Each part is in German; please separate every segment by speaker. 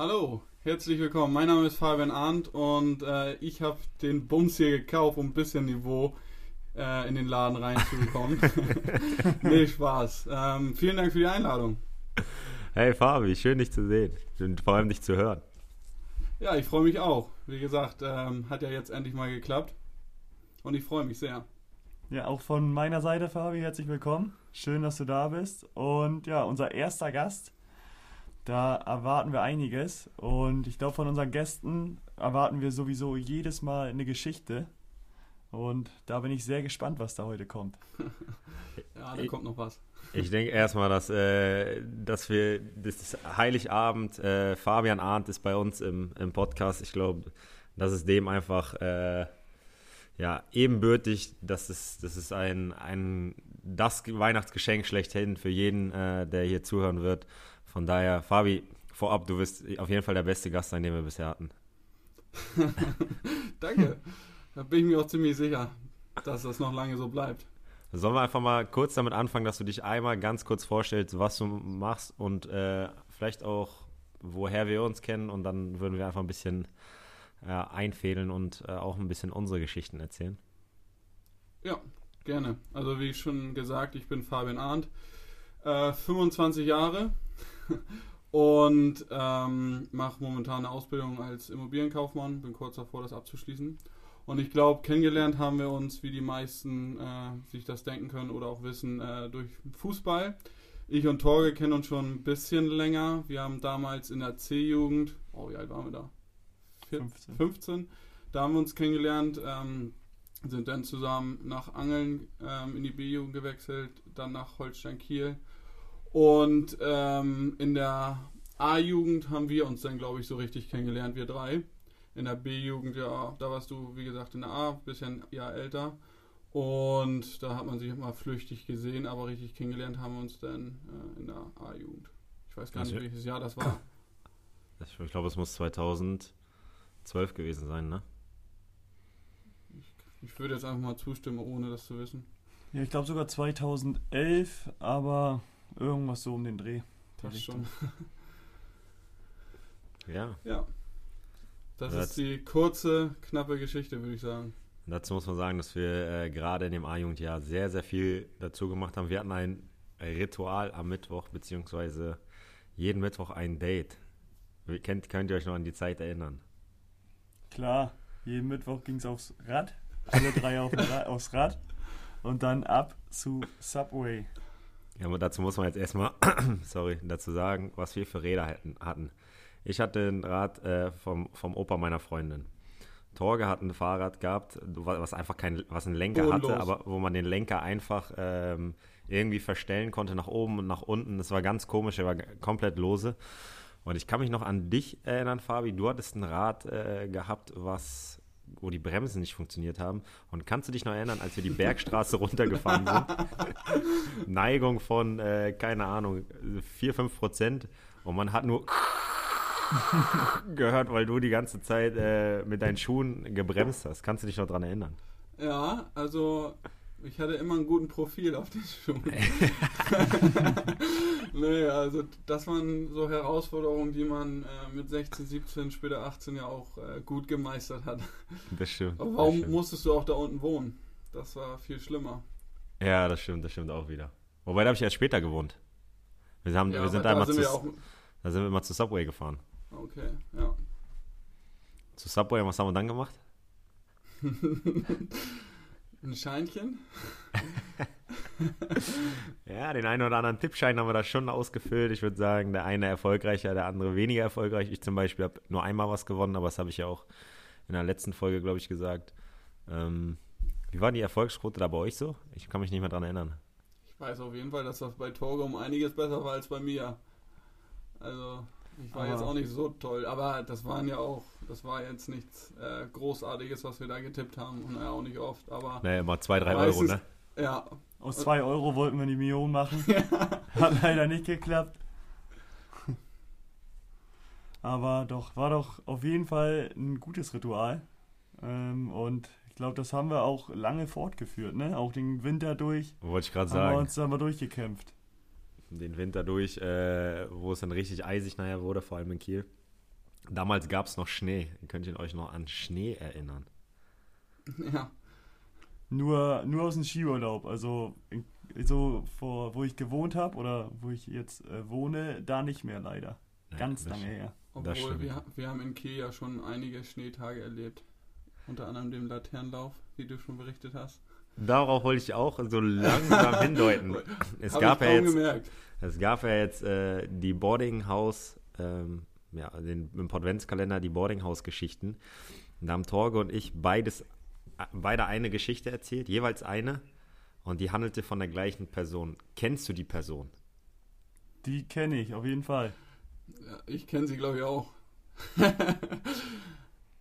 Speaker 1: Hallo, herzlich willkommen. Mein Name ist Fabian Arndt und äh, ich habe den Bums hier gekauft, um ein bisschen Niveau äh, in den Laden reinzubekommen. nee, Spaß. Ähm, vielen Dank für die Einladung.
Speaker 2: Hey Fabi, schön dich zu sehen und vor allem dich zu hören.
Speaker 1: Ja, ich freue mich auch. Wie gesagt, ähm, hat ja jetzt endlich mal geklappt und ich freue mich sehr.
Speaker 3: Ja, auch von meiner Seite, Fabi, herzlich willkommen. Schön, dass du da bist. Und ja, unser erster Gast da erwarten wir einiges und ich glaube, von unseren Gästen erwarten wir sowieso jedes Mal eine Geschichte. Und da bin ich sehr gespannt, was da heute kommt.
Speaker 1: ja, da kommt noch was.
Speaker 2: Ich denke erstmal, dass, äh, dass wir das Heiligabend, äh, Fabian Arndt ist bei uns im, im Podcast. Ich glaube, das ist dem einfach äh, ja, ebenbürtig. Das ist, das ist ein, ein das Weihnachtsgeschenk schlechthin für jeden, äh, der hier zuhören wird. Von daher, Fabi, vorab, du wirst auf jeden Fall der beste Gast sein, den wir bisher hatten.
Speaker 1: Danke. Da bin ich mir auch ziemlich sicher, dass das noch lange so bleibt.
Speaker 2: Sollen wir einfach mal kurz damit anfangen, dass du dich einmal ganz kurz vorstellst, was du machst und äh, vielleicht auch, woher wir uns kennen und dann würden wir einfach ein bisschen äh, einfädeln und äh, auch ein bisschen unsere Geschichten erzählen.
Speaker 1: Ja, gerne. Also wie schon gesagt, ich bin Fabian Arndt, 25 äh, Jahre, und ähm, mache momentan eine Ausbildung als Immobilienkaufmann. Bin kurz davor, das abzuschließen. Und ich glaube, kennengelernt haben wir uns, wie die meisten äh, sich das denken können oder auch wissen, äh, durch Fußball. Ich und Torge kennen uns schon ein bisschen länger. Wir haben damals in der C-Jugend, oh, wie alt waren wir da? 15. 15. Da haben wir uns kennengelernt, ähm, sind dann zusammen nach Angeln ähm, in die B-Jugend gewechselt, dann nach Holstein Kiel und ähm, in der A-Jugend haben wir uns dann, glaube ich, so richtig kennengelernt, wir drei. In der B-Jugend, ja, da warst du, wie gesagt, in der A, ein bisschen Jahr älter. Und da hat man sich immer flüchtig gesehen, aber richtig kennengelernt haben wir uns dann äh, in der A-Jugend. Ich weiß gar nicht, also, welches Jahr das war.
Speaker 2: Ich glaube, es muss 2012 gewesen sein, ne?
Speaker 1: Ich, ich würde jetzt einfach mal zustimmen, ohne das zu wissen.
Speaker 3: Ja, ich glaube sogar 2011, aber Irgendwas so um den Dreh.
Speaker 1: Das schon.
Speaker 2: ja.
Speaker 1: Ja. Das, das ist die kurze, knappe Geschichte, würde ich sagen.
Speaker 2: Dazu muss man sagen, dass wir äh, gerade in dem A-Jugendjahr sehr, sehr viel dazu gemacht haben. Wir hatten ein Ritual am Mittwoch, beziehungsweise jeden Mittwoch ein Date. Könnt, könnt ihr euch noch an die Zeit erinnern?
Speaker 3: Klar, jeden Mittwoch ging es aufs Rad, alle drei auf aufs Rad und dann ab zu Subway.
Speaker 2: Ja, aber dazu muss man jetzt erstmal, sorry, dazu sagen, was wir für Räder hatten. Ich hatte ein Rad äh, vom, vom Opa meiner Freundin. Torge hat ein Fahrrad gehabt, was einfach kein, was einen Lenker Bodenlos. hatte, aber wo man den Lenker einfach ähm, irgendwie verstellen konnte nach oben und nach unten. Das war ganz komisch, er war komplett lose. Und ich kann mich noch an dich erinnern, Fabi. Du hattest ein Rad äh, gehabt, was wo die Bremsen nicht funktioniert haben. Und kannst du dich noch erinnern, als wir die Bergstraße runtergefahren sind? Neigung von, äh, keine Ahnung, 4, 5 Prozent. Und man hat nur gehört, weil du die ganze Zeit äh, mit deinen Schuhen gebremst hast. Kannst du dich noch daran erinnern?
Speaker 1: Ja, also ich hatte immer einen guten Profil auf den Schuhen. nee, also das waren so Herausforderungen, die man äh, mit 16, 17, später 18 ja auch äh, gut gemeistert hat.
Speaker 2: Das stimmt.
Speaker 1: Aber warum
Speaker 2: das stimmt.
Speaker 1: musstest du auch da unten wohnen? Das war viel schlimmer.
Speaker 2: Ja, das stimmt, das stimmt auch wieder. Wobei, da habe ich erst später gewohnt. Wir, haben, ja, wir sind einmal sind zu, wir da sind wir mal zu Subway gefahren.
Speaker 1: Okay, ja.
Speaker 2: Zu Subway, was haben wir dann gemacht?
Speaker 1: Ein Scheinchen?
Speaker 2: ja, den einen oder anderen Tippschein haben wir da schon ausgefüllt. Ich würde sagen, der eine erfolgreicher, der andere weniger erfolgreich. Ich zum Beispiel habe nur einmal was gewonnen, aber das habe ich ja auch in der letzten Folge, glaube ich, gesagt. Ähm, wie war die Erfolgsquote da bei euch so? Ich kann mich nicht mehr dran erinnern.
Speaker 1: Ich weiß auf jeden Fall, dass das bei Torge um einiges besser war als bei mir. Also, ich war aber jetzt auch nicht so toll, aber das waren ja auch, das war jetzt nichts äh, Großartiges, was wir da getippt haben und ja, auch nicht oft, aber.
Speaker 2: Naja, mal zwei, drei Euro, ne?
Speaker 1: Ja.
Speaker 3: Aus zwei Euro wollten wir die Million machen. Hat leider nicht geklappt. Aber doch, war doch auf jeden Fall ein gutes Ritual. Ähm, und ich glaube, das haben wir auch lange fortgeführt, ne? Auch den Winter durch.
Speaker 2: Wollte ich gerade sagen. Haben
Speaker 3: wir uns da mal durchgekämpft
Speaker 2: den Winter durch, äh, wo es dann richtig eisig nachher wurde, vor allem in Kiel. Damals gab es noch Schnee. Könnt ihr euch noch an Schnee erinnern?
Speaker 1: Ja.
Speaker 3: Nur, nur aus dem Skiurlaub. Also, so vor, wo ich gewohnt habe oder wo ich jetzt äh, wohne, da nicht mehr leider.
Speaker 2: Ja,
Speaker 3: Ganz lange her.
Speaker 1: Obwohl, wir, wir haben in Kiel ja schon einige Schneetage erlebt. Unter anderem den Laternenlauf, wie du schon berichtet hast.
Speaker 2: Darauf wollte ich auch so langsam hindeuten. Es gab
Speaker 1: ich
Speaker 2: ja jetzt, es gab ja jetzt äh, die Boarding House, ähm, ja, den, im Podventskalender die Boarding House Geschichten. Da haben Torge und ich beides, beide eine Geschichte erzählt, jeweils eine. Und die handelte von der gleichen Person. Kennst du die Person?
Speaker 3: Die kenne ich, auf jeden Fall.
Speaker 1: Ja, ich kenne sie, glaube ich, auch.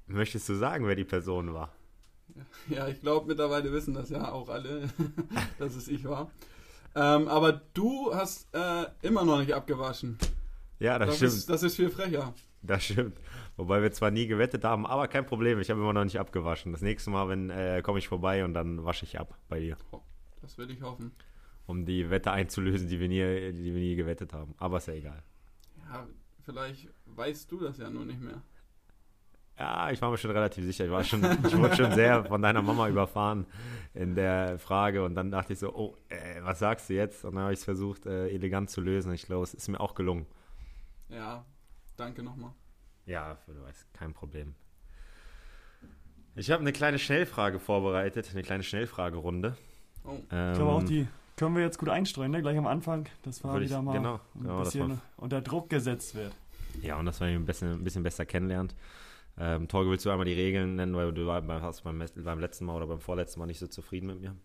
Speaker 2: Möchtest du sagen, wer die Person war?
Speaker 1: Ja, ich glaube, mittlerweile wissen das ja auch alle, dass es ich war. Ähm, aber du hast äh, immer noch nicht abgewaschen.
Speaker 2: Ja, das,
Speaker 1: Das,
Speaker 2: stimmt.
Speaker 1: ist, das ist viel frecher.
Speaker 2: Das stimmt. Wobei wir zwar nie gewettet haben, aber kein Problem. Ich habe immer noch nicht abgewaschen. Das nächste Mal, wenn äh, komme ich vorbei und dann wasche ich ab bei dir,
Speaker 1: Das will ich hoffen.
Speaker 2: um die Wette einzulösen, die wir nie, die wir nie gewettet haben. Aber ist ja egal.
Speaker 1: Ja, vielleicht weißt du das ja nur nicht mehr.
Speaker 2: Ja, ich war mir schon relativ sicher. Ich war schon, ich wurde schon sehr von deiner Mama überfahren in der Frage und dann dachte ich so, oh, äh, was sagst du jetzt? Und dann habe ich es versucht, äh, elegant zu lösen. Ich glaube, es ist mir auch gelungen.
Speaker 1: Ja, danke nochmal.
Speaker 2: Ja, du weißt, kein Problem. Ich habe eine kleine Schnellfrage vorbereitet, eine kleine Schnellfragerunde.
Speaker 1: Oh,
Speaker 2: Ähm,
Speaker 3: Ich glaube auch, die können wir jetzt gut einstreuen, ne? gleich am Anfang. Das war
Speaker 2: Würde ich-
Speaker 3: wieder mal
Speaker 2: genau,
Speaker 3: ein
Speaker 2: genau,
Speaker 3: bisschen unter Druck gesetzt wird.
Speaker 2: Ja, und dass man ihn ein bisschen, ein bisschen besser kennenlernt. Ähm, Torge, willst du einmal die Regeln nennen, weil du war- warst beim, beim letzten Mal oder beim vorletzten Mal nicht so zufrieden mit mir?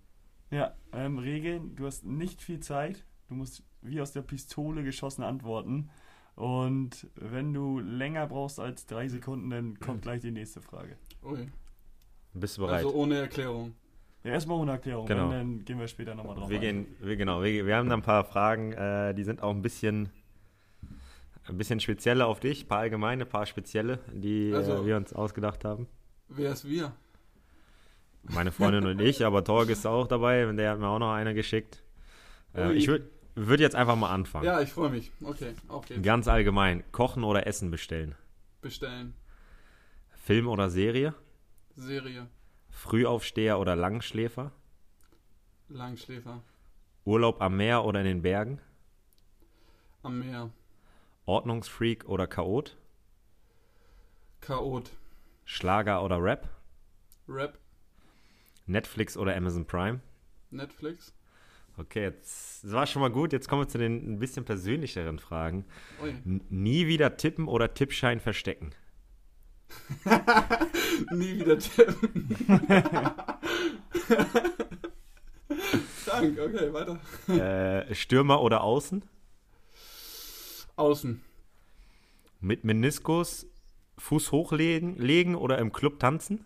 Speaker 3: Ja, ähm, Regeln, du hast nicht viel Zeit. Du musst wie aus der Pistole geschossen antworten. Und wenn du länger brauchst als drei Sekunden, dann kommt gleich die nächste Frage.
Speaker 1: ui.
Speaker 2: Bist du bereit?
Speaker 1: Also ohne Erklärung.
Speaker 3: Ja, erstmal ohne Erklärung,
Speaker 2: Genau.
Speaker 3: dann, dann gehen wir später nochmal drauf
Speaker 2: wir
Speaker 3: ein.
Speaker 2: gehen, wir, genau, wir, wir haben da ein paar Fragen, äh, die sind auch ein bisschen, ein bisschen spezielle auf dich, ein paar allgemeine, ein paar spezielle, die
Speaker 1: Also-
Speaker 2: äh, wir uns ausgedacht haben.
Speaker 1: Wer ist wir?
Speaker 2: Meine Freundin und ich, aber Torge ist auch dabei, der hat mir auch noch eine geschickt. Äh, ich würde würd jetzt einfach mal anfangen.
Speaker 1: Ja, ich freue mich. Okay, auf geht's.
Speaker 2: Ganz allgemein, kochen oder Essen bestellen?
Speaker 1: Bestellen.
Speaker 2: Film oder Serie?
Speaker 1: Serie.
Speaker 2: Frühaufsteher oder Langschläfer?
Speaker 1: Langschläfer.
Speaker 2: Urlaub am Meer oder in den Bergen?
Speaker 1: Am Meer.
Speaker 2: Ordnungsfreak oder Chaot?
Speaker 1: Chaot.
Speaker 2: Schlager oder Rap?
Speaker 1: Rap.
Speaker 2: Netflix oder Amazon Prime?
Speaker 1: Netflix.
Speaker 2: Okay, jetzt, das war schon mal gut. Jetzt kommen wir zu den ein bisschen persönlicheren Fragen. Nie wieder tippen oder Tippschein verstecken?
Speaker 1: Nie wieder tippen. Dank, okay, weiter.
Speaker 2: äh, Stürmer oder Außen?
Speaker 1: Außen.
Speaker 2: Mit Meniskus Fuß hochlegen legen oder im Club tanzen?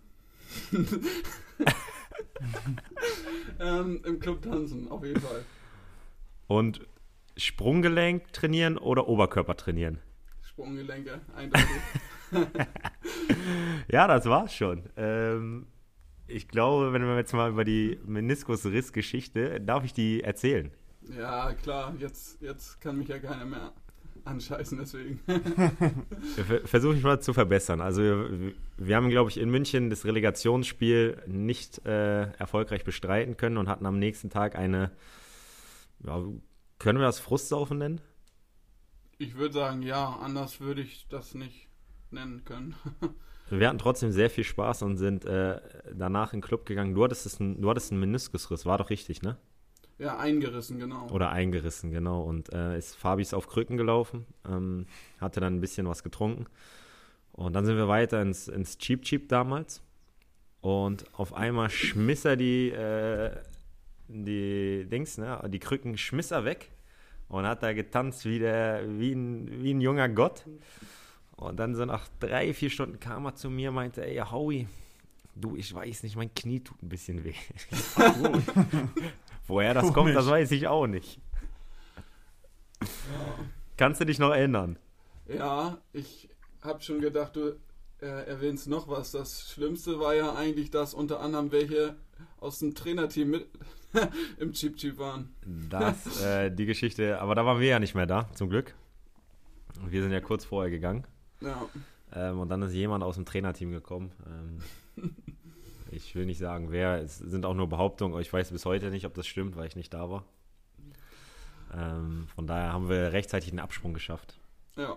Speaker 1: Ähm, Im Club tanzen, auf jeden Fall.
Speaker 2: Und Sprunggelenk trainieren oder Oberkörper trainieren?
Speaker 1: Sprunggelenke, eindeutig.
Speaker 2: Ja, das war's schon. Ähm, ich glaube, wenn wir jetzt mal über die Meniskusrissgeschichte, darf ich die erzählen?
Speaker 1: ja, klar, jetzt, jetzt kann mich ja keiner mehr anscheißen, deswegen.
Speaker 2: Ver- Versuche ich mal zu verbessern. Also wir, wir haben, glaube ich, in München das Relegationsspiel nicht äh, erfolgreich bestreiten können und hatten am nächsten Tag eine, ja, können wir das Frustsaufen nennen?
Speaker 1: Ich würde sagen, ja, anders würde ich das nicht nennen können.
Speaker 2: Wir hatten trotzdem sehr viel Spaß und sind äh, danach in den Club gegangen. Du hattest, es ein, du hattest einen Meniskusriss, war doch richtig, ne?
Speaker 1: Ja, eingerissen, genau.
Speaker 2: Oder eingerissen, genau. Und äh, ist Fabi ist auf Krücken gelaufen, ähm, hatte dann ein bisschen was getrunken. Und dann sind wir weiter ins, ins Cheap Cheap damals. Und auf einmal schmiss er die, äh, die Dings, ne, die Krücken schmiss er weg und hat da getanzt wie, der, wie, ein, wie ein junger Gott. Und dann so nach drei, vier Stunden kam er zu mir, meinte, ey, Howie, du, ich weiß nicht, mein Knie tut ein bisschen weh. Woher das kommt, das
Speaker 3: Komisch.
Speaker 2: weiß ich auch nicht. Kannst du dich noch erinnern?
Speaker 1: Ja, ich habe schon gedacht, du äh, erwähnst noch was. Das Schlimmste war ja eigentlich, dass unter anderem welche aus dem Trainerteam mit im Cheap Cheap waren.
Speaker 2: Das, äh, die Geschichte, aber da waren wir ja nicht mehr da, zum Glück. Wir sind ja kurz vorher gegangen.
Speaker 1: Ja,
Speaker 2: Ähm, und dann ist jemand aus dem Trainerteam gekommen. Ähm, ich will nicht sagen, wer. Es sind auch nur Behauptungen, aber ich weiß bis heute nicht, ob das stimmt, weil ich nicht da war. Ähm, von daher haben wir rechtzeitig den Absprung geschafft.
Speaker 1: Ja.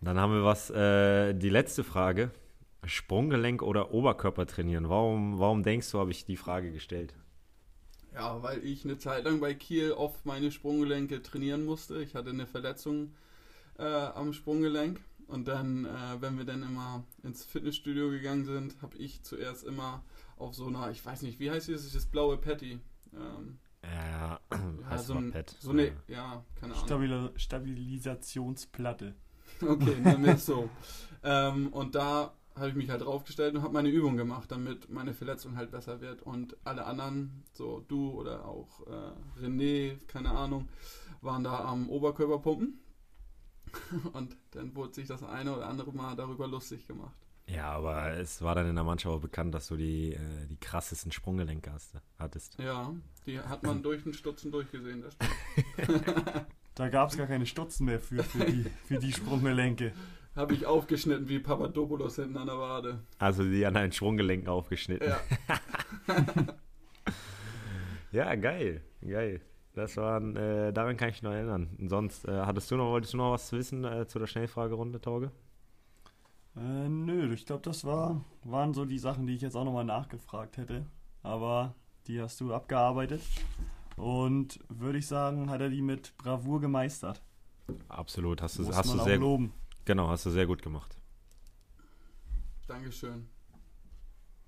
Speaker 2: Dann haben wir was, äh, die letzte Frage. Sprunggelenk oder Oberkörper trainieren? Warum, warum denkst du, habe ich die Frage gestellt?
Speaker 1: Ja, weil ich eine Zeit lang bei Kiel oft meine Sprunggelenke trainieren musste. Ich hatte eine Verletzung äh, am Sprunggelenk. Und dann, äh, wenn wir dann immer ins Fitnessstudio gegangen sind, habe ich zuerst immer auf so einer, ich weiß nicht, wie heißt dieses, das blaue Patty. Ähm,
Speaker 2: Ja,
Speaker 1: ja, so, ein,
Speaker 2: Pet.
Speaker 1: so eine, ja, keine Ahnung.
Speaker 3: Stabil Stabilisationsplatte.
Speaker 1: Okay, wir es so. ähm, und da habe ich mich halt draufgestellt und habe meine Übung gemacht, damit meine Verletzung halt besser wird. Und alle anderen, so du oder auch äh, René, keine Ahnung, waren da am Oberkörperpumpen. und dann wurde sich das eine oder andere Mal darüber lustig gemacht.
Speaker 2: Ja, aber es war dann in der Mannschaft auch bekannt, dass du die, äh, die krassesten Sprunggelenke hast, hattest.
Speaker 1: Ja, die hat man durch den Stutzen durchgesehen.
Speaker 3: Da gab es gar keine Stutzen mehr für, für, die, für die Sprunggelenke.
Speaker 1: habe ich aufgeschnitten wie Papadopoulos hinten an der Wade.
Speaker 2: Also die an deinen Sprunggelenken aufgeschnitten.
Speaker 1: Ja,
Speaker 2: Ja, geil, geil. Das waren, äh, daran kann ich mich noch erinnern. Und sonst, äh, hattest du noch, wolltest du noch was wissen äh, zu der Schnellfragerunde, Torge?
Speaker 3: Äh, nö, ich glaube, das war, waren so die Sachen, die ich jetzt auch nochmal nachgefragt hätte. Aber die hast du abgearbeitet. Und würde ich sagen, hat er die mit Bravour gemeistert.
Speaker 2: Absolut, hast du,
Speaker 3: Muss
Speaker 2: hast
Speaker 3: man
Speaker 2: du
Speaker 3: auch
Speaker 2: sehr,
Speaker 3: loben.
Speaker 2: genau, hast du sehr gut gemacht.
Speaker 1: Dankeschön.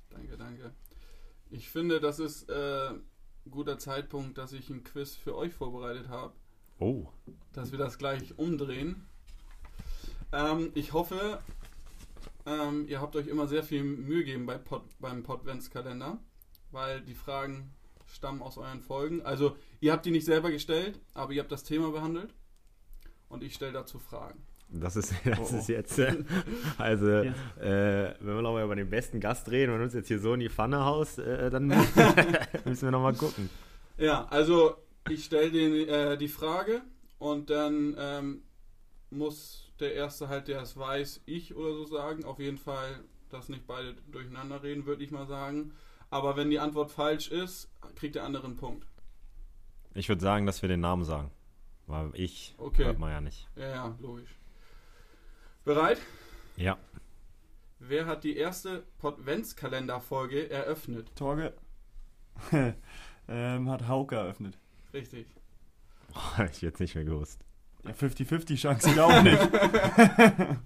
Speaker 1: Danke, danke. Ich finde, das ist äh, guter Zeitpunkt, dass ich ein Quiz für euch vorbereitet habe,
Speaker 2: Oh,
Speaker 1: dass wir das gleich umdrehen. Ähm, ich hoffe, ähm, ihr habt euch immer sehr viel Mühe gegeben bei Pod, beim Podventskalender, weil die Fragen stammen aus euren Folgen. Also, ihr habt die nicht selber gestellt, aber ihr habt das Thema behandelt und ich stelle dazu Fragen.
Speaker 2: Das ist, das
Speaker 3: Oh, oh.
Speaker 2: ist jetzt, äh, also,
Speaker 3: Jetzt.
Speaker 2: äh, wenn wir nochmal über den besten Gast reden und uns jetzt hier so in die Pfanne haust, äh, dann müssen wir nochmal gucken.
Speaker 1: Ja, also ich stelle äh, die Frage und dann ähm, muss der Erste halt, der es weiß, ich oder so sagen. Auf jeden Fall, dass nicht beide durcheinander reden, würde ich mal sagen. Aber wenn die Antwort falsch ist, kriegt der andere einen Punkt.
Speaker 2: Ich würde sagen, dass wir den Namen sagen. Weil ich
Speaker 1: Okay.
Speaker 2: hört man ja nicht.
Speaker 1: Ja, ja, logisch. Bereit?
Speaker 2: Ja.
Speaker 1: Wer hat die erste Podventskalender-Folge eröffnet?
Speaker 3: Torge ähm, hat Hauke eröffnet.
Speaker 1: Richtig.
Speaker 2: ich hätte es nicht mehr gewusst.
Speaker 3: Ja, 50-50 Chance ich auch nicht.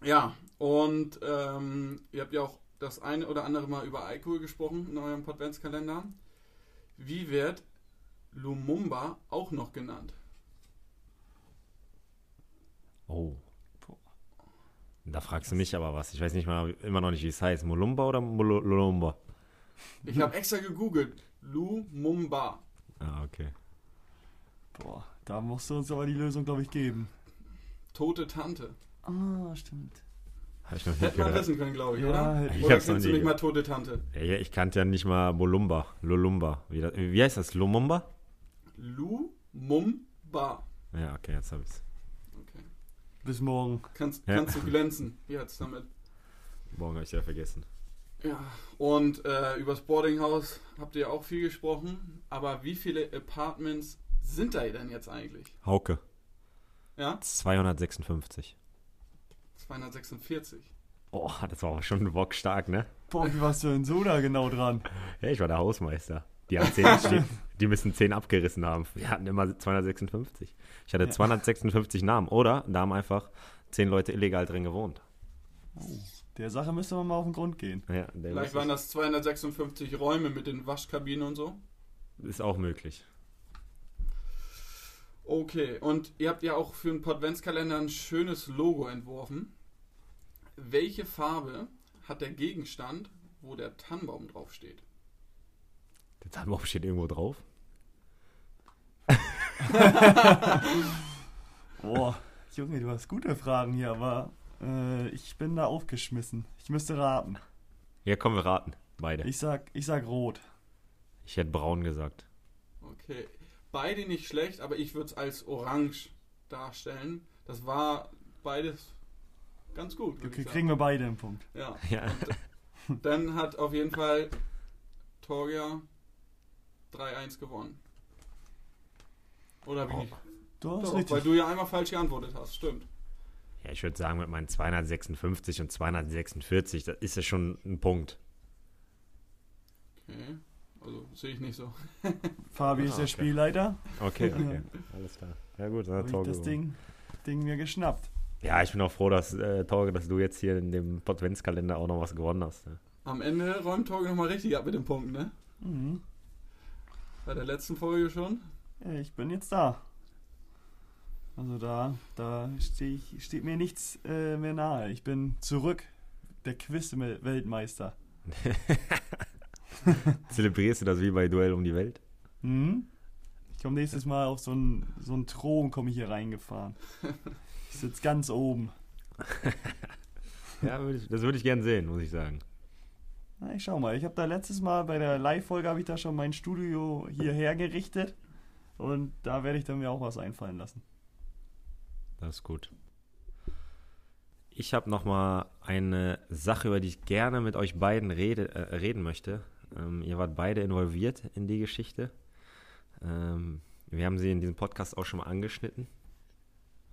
Speaker 1: Ja, und ähm, ihr habt ja auch das eine oder andere Mal über Alkohol gesprochen in eurem Podventskalender. Wie wird Lumumba auch noch genannt?
Speaker 2: Oh.
Speaker 3: Boah.
Speaker 2: Da fragst du mich aber was. Ich weiß nicht mal immer noch nicht, wie es heißt. Mulumba oder Mulu- Lulumba?
Speaker 1: Ich habe extra gegoogelt. Lumumba.
Speaker 2: Ah, okay.
Speaker 3: Boah, da musst du uns aber die Lösung, glaube ich, geben.
Speaker 1: Tote Tante.
Speaker 3: Ah, stimmt.
Speaker 2: Habe ich noch nicht
Speaker 1: Hätte man wissen können, glaube ich,
Speaker 3: Ja,
Speaker 1: oder?
Speaker 3: hätte
Speaker 2: ich
Speaker 1: Oder
Speaker 2: hab's noch
Speaker 1: kennst du
Speaker 2: nie
Speaker 1: nicht mal. Tote Tante?
Speaker 2: Ja, ja, ich kannte ja nicht mal Mulumba. Lulumba. Wie, das, wie heißt das? Lumumba?
Speaker 1: Lumumba.
Speaker 2: Ja, okay, jetzt habe ich's.
Speaker 3: Bis morgen.
Speaker 1: Kannst,
Speaker 2: Ja.
Speaker 1: kannst du glänzen jetzt damit.
Speaker 2: Morgen habe ich ja vergessen.
Speaker 1: Ja, und äh, über das Boardinghaus habt ihr auch viel gesprochen. Aber wie viele Apartments sind da denn jetzt eigentlich?
Speaker 2: Hauke.
Speaker 1: Ja?
Speaker 2: 256.
Speaker 1: 246.
Speaker 2: Oh, das war aber schon bockstark, ne?
Speaker 3: Boah, wie warst du denn so da genau dran?
Speaker 2: Ja, ich war der Hausmeister. Die, haben 10, die, die müssen 10 abgerissen haben. Wir hatten immer 256. Ich hatte
Speaker 3: Ja.
Speaker 2: 256 Namen. Oder da haben einfach 10 Leute illegal drin gewohnt.
Speaker 3: Der Sache müsste man mal auf den Grund gehen.
Speaker 2: Ja,
Speaker 1: Vielleicht waren das 256 Räume mit den Waschkabinen und so.
Speaker 2: ist auch möglich.
Speaker 1: Okay, und ihr habt ja auch für den Podventskalender ein schönes Logo entworfen. Welche Farbe hat der Gegenstand, wo der Tannenbaum draufsteht?
Speaker 2: Der Tannenbaum steht irgendwo drauf.
Speaker 3: Boah, Junge, du hast gute Fragen hier, aber äh, ich bin da aufgeschmissen. Ich müsste raten.
Speaker 2: Ja, komm, wir raten. Beide. Ich,
Speaker 3: Ich sag, ich sag rot.
Speaker 2: hätte braun gesagt.
Speaker 1: Okay. beide nicht schlecht, aber ich würde es als orange darstellen. Das war beides ganz gut.
Speaker 3: Okay,
Speaker 1: ich
Speaker 3: kriegen wir beide einen Punkt.
Speaker 1: Ja.
Speaker 2: Ja.
Speaker 1: Dann hat auf jeden Fall Torgia 3-1 gewonnen. Oder wie
Speaker 2: Oh.
Speaker 3: Du hast
Speaker 1: Doch, weil
Speaker 3: richtig.
Speaker 1: du ja einmal falsch geantwortet hast, stimmt.
Speaker 2: ja, ich würde sagen, mit meinen 256 und 246, das ist ja schon ein Punkt.
Speaker 1: Okay. Also sehe ich nicht so.
Speaker 3: Fabi
Speaker 2: Ah,
Speaker 3: ist der
Speaker 2: okay.
Speaker 3: Spielleiter.
Speaker 2: Okay, okay. Alles klar. Ja, gut, dann hat
Speaker 3: ich
Speaker 2: Torge
Speaker 3: das. Ding, Ding mir geschnappt.
Speaker 2: Ja, ich bin auch froh, dass, äh, Torge, dass du jetzt hier in dem Adventskalender auch noch was gewonnen hast. Ne?
Speaker 1: Am Ende räumt Torge nochmal richtig ab mit den Punkten, ne?
Speaker 3: Mhm.
Speaker 1: Bei der letzten Folge schon.
Speaker 3: Ich bin jetzt da. Also da, da steh ich, steht mir nichts äh, mehr nahe. Ich bin zurück, der Quiz-Weltmeister.
Speaker 2: Zelebrierst du das wie bei Duell um die Welt?
Speaker 3: Mhm. Ich komme nächstes Mal auf so einen so einen Thron, komme ich hier reingefahren. Ich sitze ganz oben.
Speaker 2: Ja, das würde ich gern sehen, muss ich sagen.
Speaker 3: Na, ich schau mal. Ich habe da letztes Mal bei der Live-Folge habe ich da schon mein Studio hierher gerichtet. Und da werde ich dann mir auch was einfallen lassen.
Speaker 2: Das ist gut. Ich habe noch mal eine Sache, über die ich gerne mit euch beiden rede, äh, reden möchte. Ähm, ihr wart beide involviert in die Geschichte. Ähm, wir haben sie in diesem Podcast auch schon mal angeschnitten.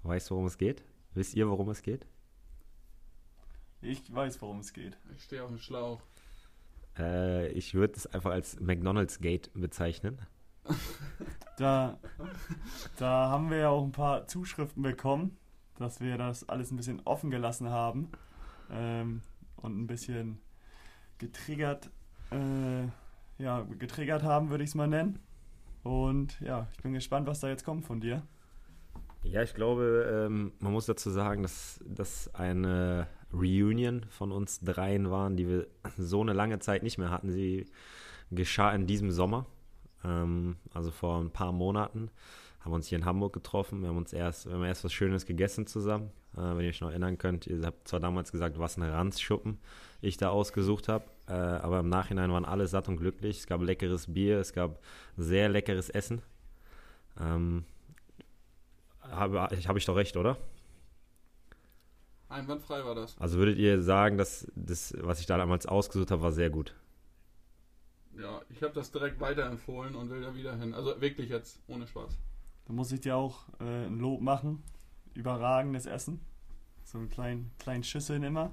Speaker 2: Weißt du, worum es geht? Wisst ihr, worum es geht?
Speaker 3: Ich weiß, worum es geht.
Speaker 1: Ich stehe auf dem Schlauch.
Speaker 2: Äh, ich würde es einfach als McDonald's Gate bezeichnen.
Speaker 3: Da, da haben wir ja auch ein paar Zuschriften bekommen, dass wir das alles ein bisschen offen gelassen haben ähm, und ein bisschen getriggert, äh, ja, getriggert haben, würde ich es mal nennen. Und ja, ich bin gespannt, was da jetzt kommt von dir.
Speaker 2: Ja, ich glaube, ähm, man muss dazu sagen, dass das eine Reunion von uns dreien waren, die wir so eine lange Zeit nicht mehr hatten. Sie geschah in diesem Sommer, ähm, also vor ein paar Monaten, haben wir uns hier in Hamburg getroffen. Wir haben uns erst, wir haben erst was Schönes gegessen zusammen. Äh, wenn ihr euch noch erinnern könnt, ihr habt zwar damals gesagt, was ein Ranzschuppen ich da ausgesucht habe, äh, aber im Nachhinein waren alle satt und glücklich. Es gab leckeres Bier, es gab sehr leckeres Essen. Ähm, habe, habe ich doch recht, oder?
Speaker 1: Einwandfrei war das.
Speaker 2: Also würdet ihr sagen, dass das, was ich da damals ausgesucht habe, war sehr gut?
Speaker 1: Ja, ich habe das direkt weiterempfohlen und will da wieder hin. Also wirklich jetzt, ohne Spaß.
Speaker 3: Da muss ich dir auch äh, ein Lob machen. Überragendes Essen. So einen kleinen, kleinen Schüsseln immer.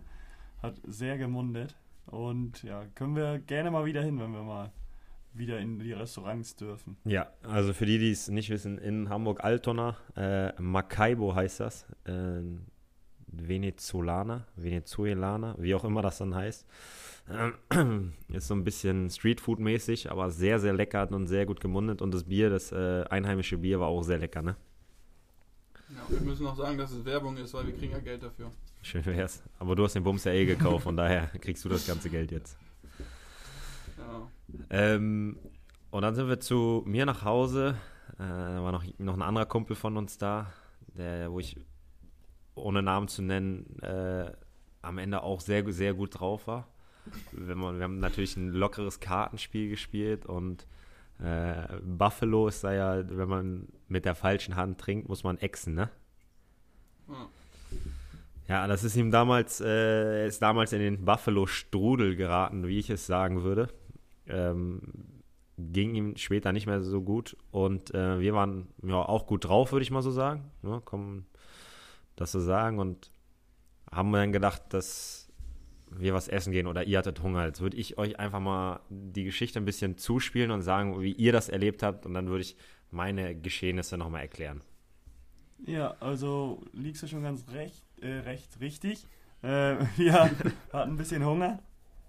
Speaker 3: Hat sehr gemundet. Und ja, können wir gerne mal wieder hin, wenn wir mal wieder in die Restaurants dürfen.
Speaker 2: Ja, also für die, die es nicht wissen, in Hamburg-Altona, äh, Macaibo heißt das, äh, Venezolaner, Venezuelaner, wie auch immer das dann heißt. Ist so ein bisschen Streetfood-mäßig, aber sehr, sehr lecker und sehr gut gemundet. Und das Bier, das äh, einheimische Bier, war auch sehr lecker, ne?
Speaker 1: Ja, wir müssen auch sagen, dass es Werbung ist, weil wir kriegen ja Geld dafür.
Speaker 2: Schön wär's. Aber du hast den Bums ja eh gekauft, von daher kriegst du das ganze Geld jetzt.
Speaker 1: Ja.
Speaker 2: Ähm, und dann sind wir zu mir nach Hause. Äh, da war noch, noch ein anderer Kumpel von uns da, der, wo ich, ohne Namen zu nennen, äh, am Ende auch sehr, sehr gut drauf war. Wenn man, wir haben natürlich ein lockeres Kartenspiel gespielt und äh, Buffalo ist da ja, wenn man mit der falschen Hand trinkt, muss man exen, ne?
Speaker 1: Ja.
Speaker 2: Ja, das ist ihm damals, äh, ist damals in den Buffalo-Strudel geraten, wie ich es sagen würde. Ähm, ging ihm später nicht mehr so gut und äh, wir waren ja auch gut drauf, würde ich mal so sagen. Ja, kommen das so sagen und haben dann gedacht, dass wir was essen gehen oder ihr hattet Hunger. Jetzt würde ich euch einfach mal die Geschichte ein bisschen zuspielen und sagen, wie ihr das erlebt habt und dann würde ich meine Geschehnisse nochmal erklären.
Speaker 3: Ja, also liegst du schon ganz recht, äh, recht richtig. Äh, wir hatten ein bisschen Hunger.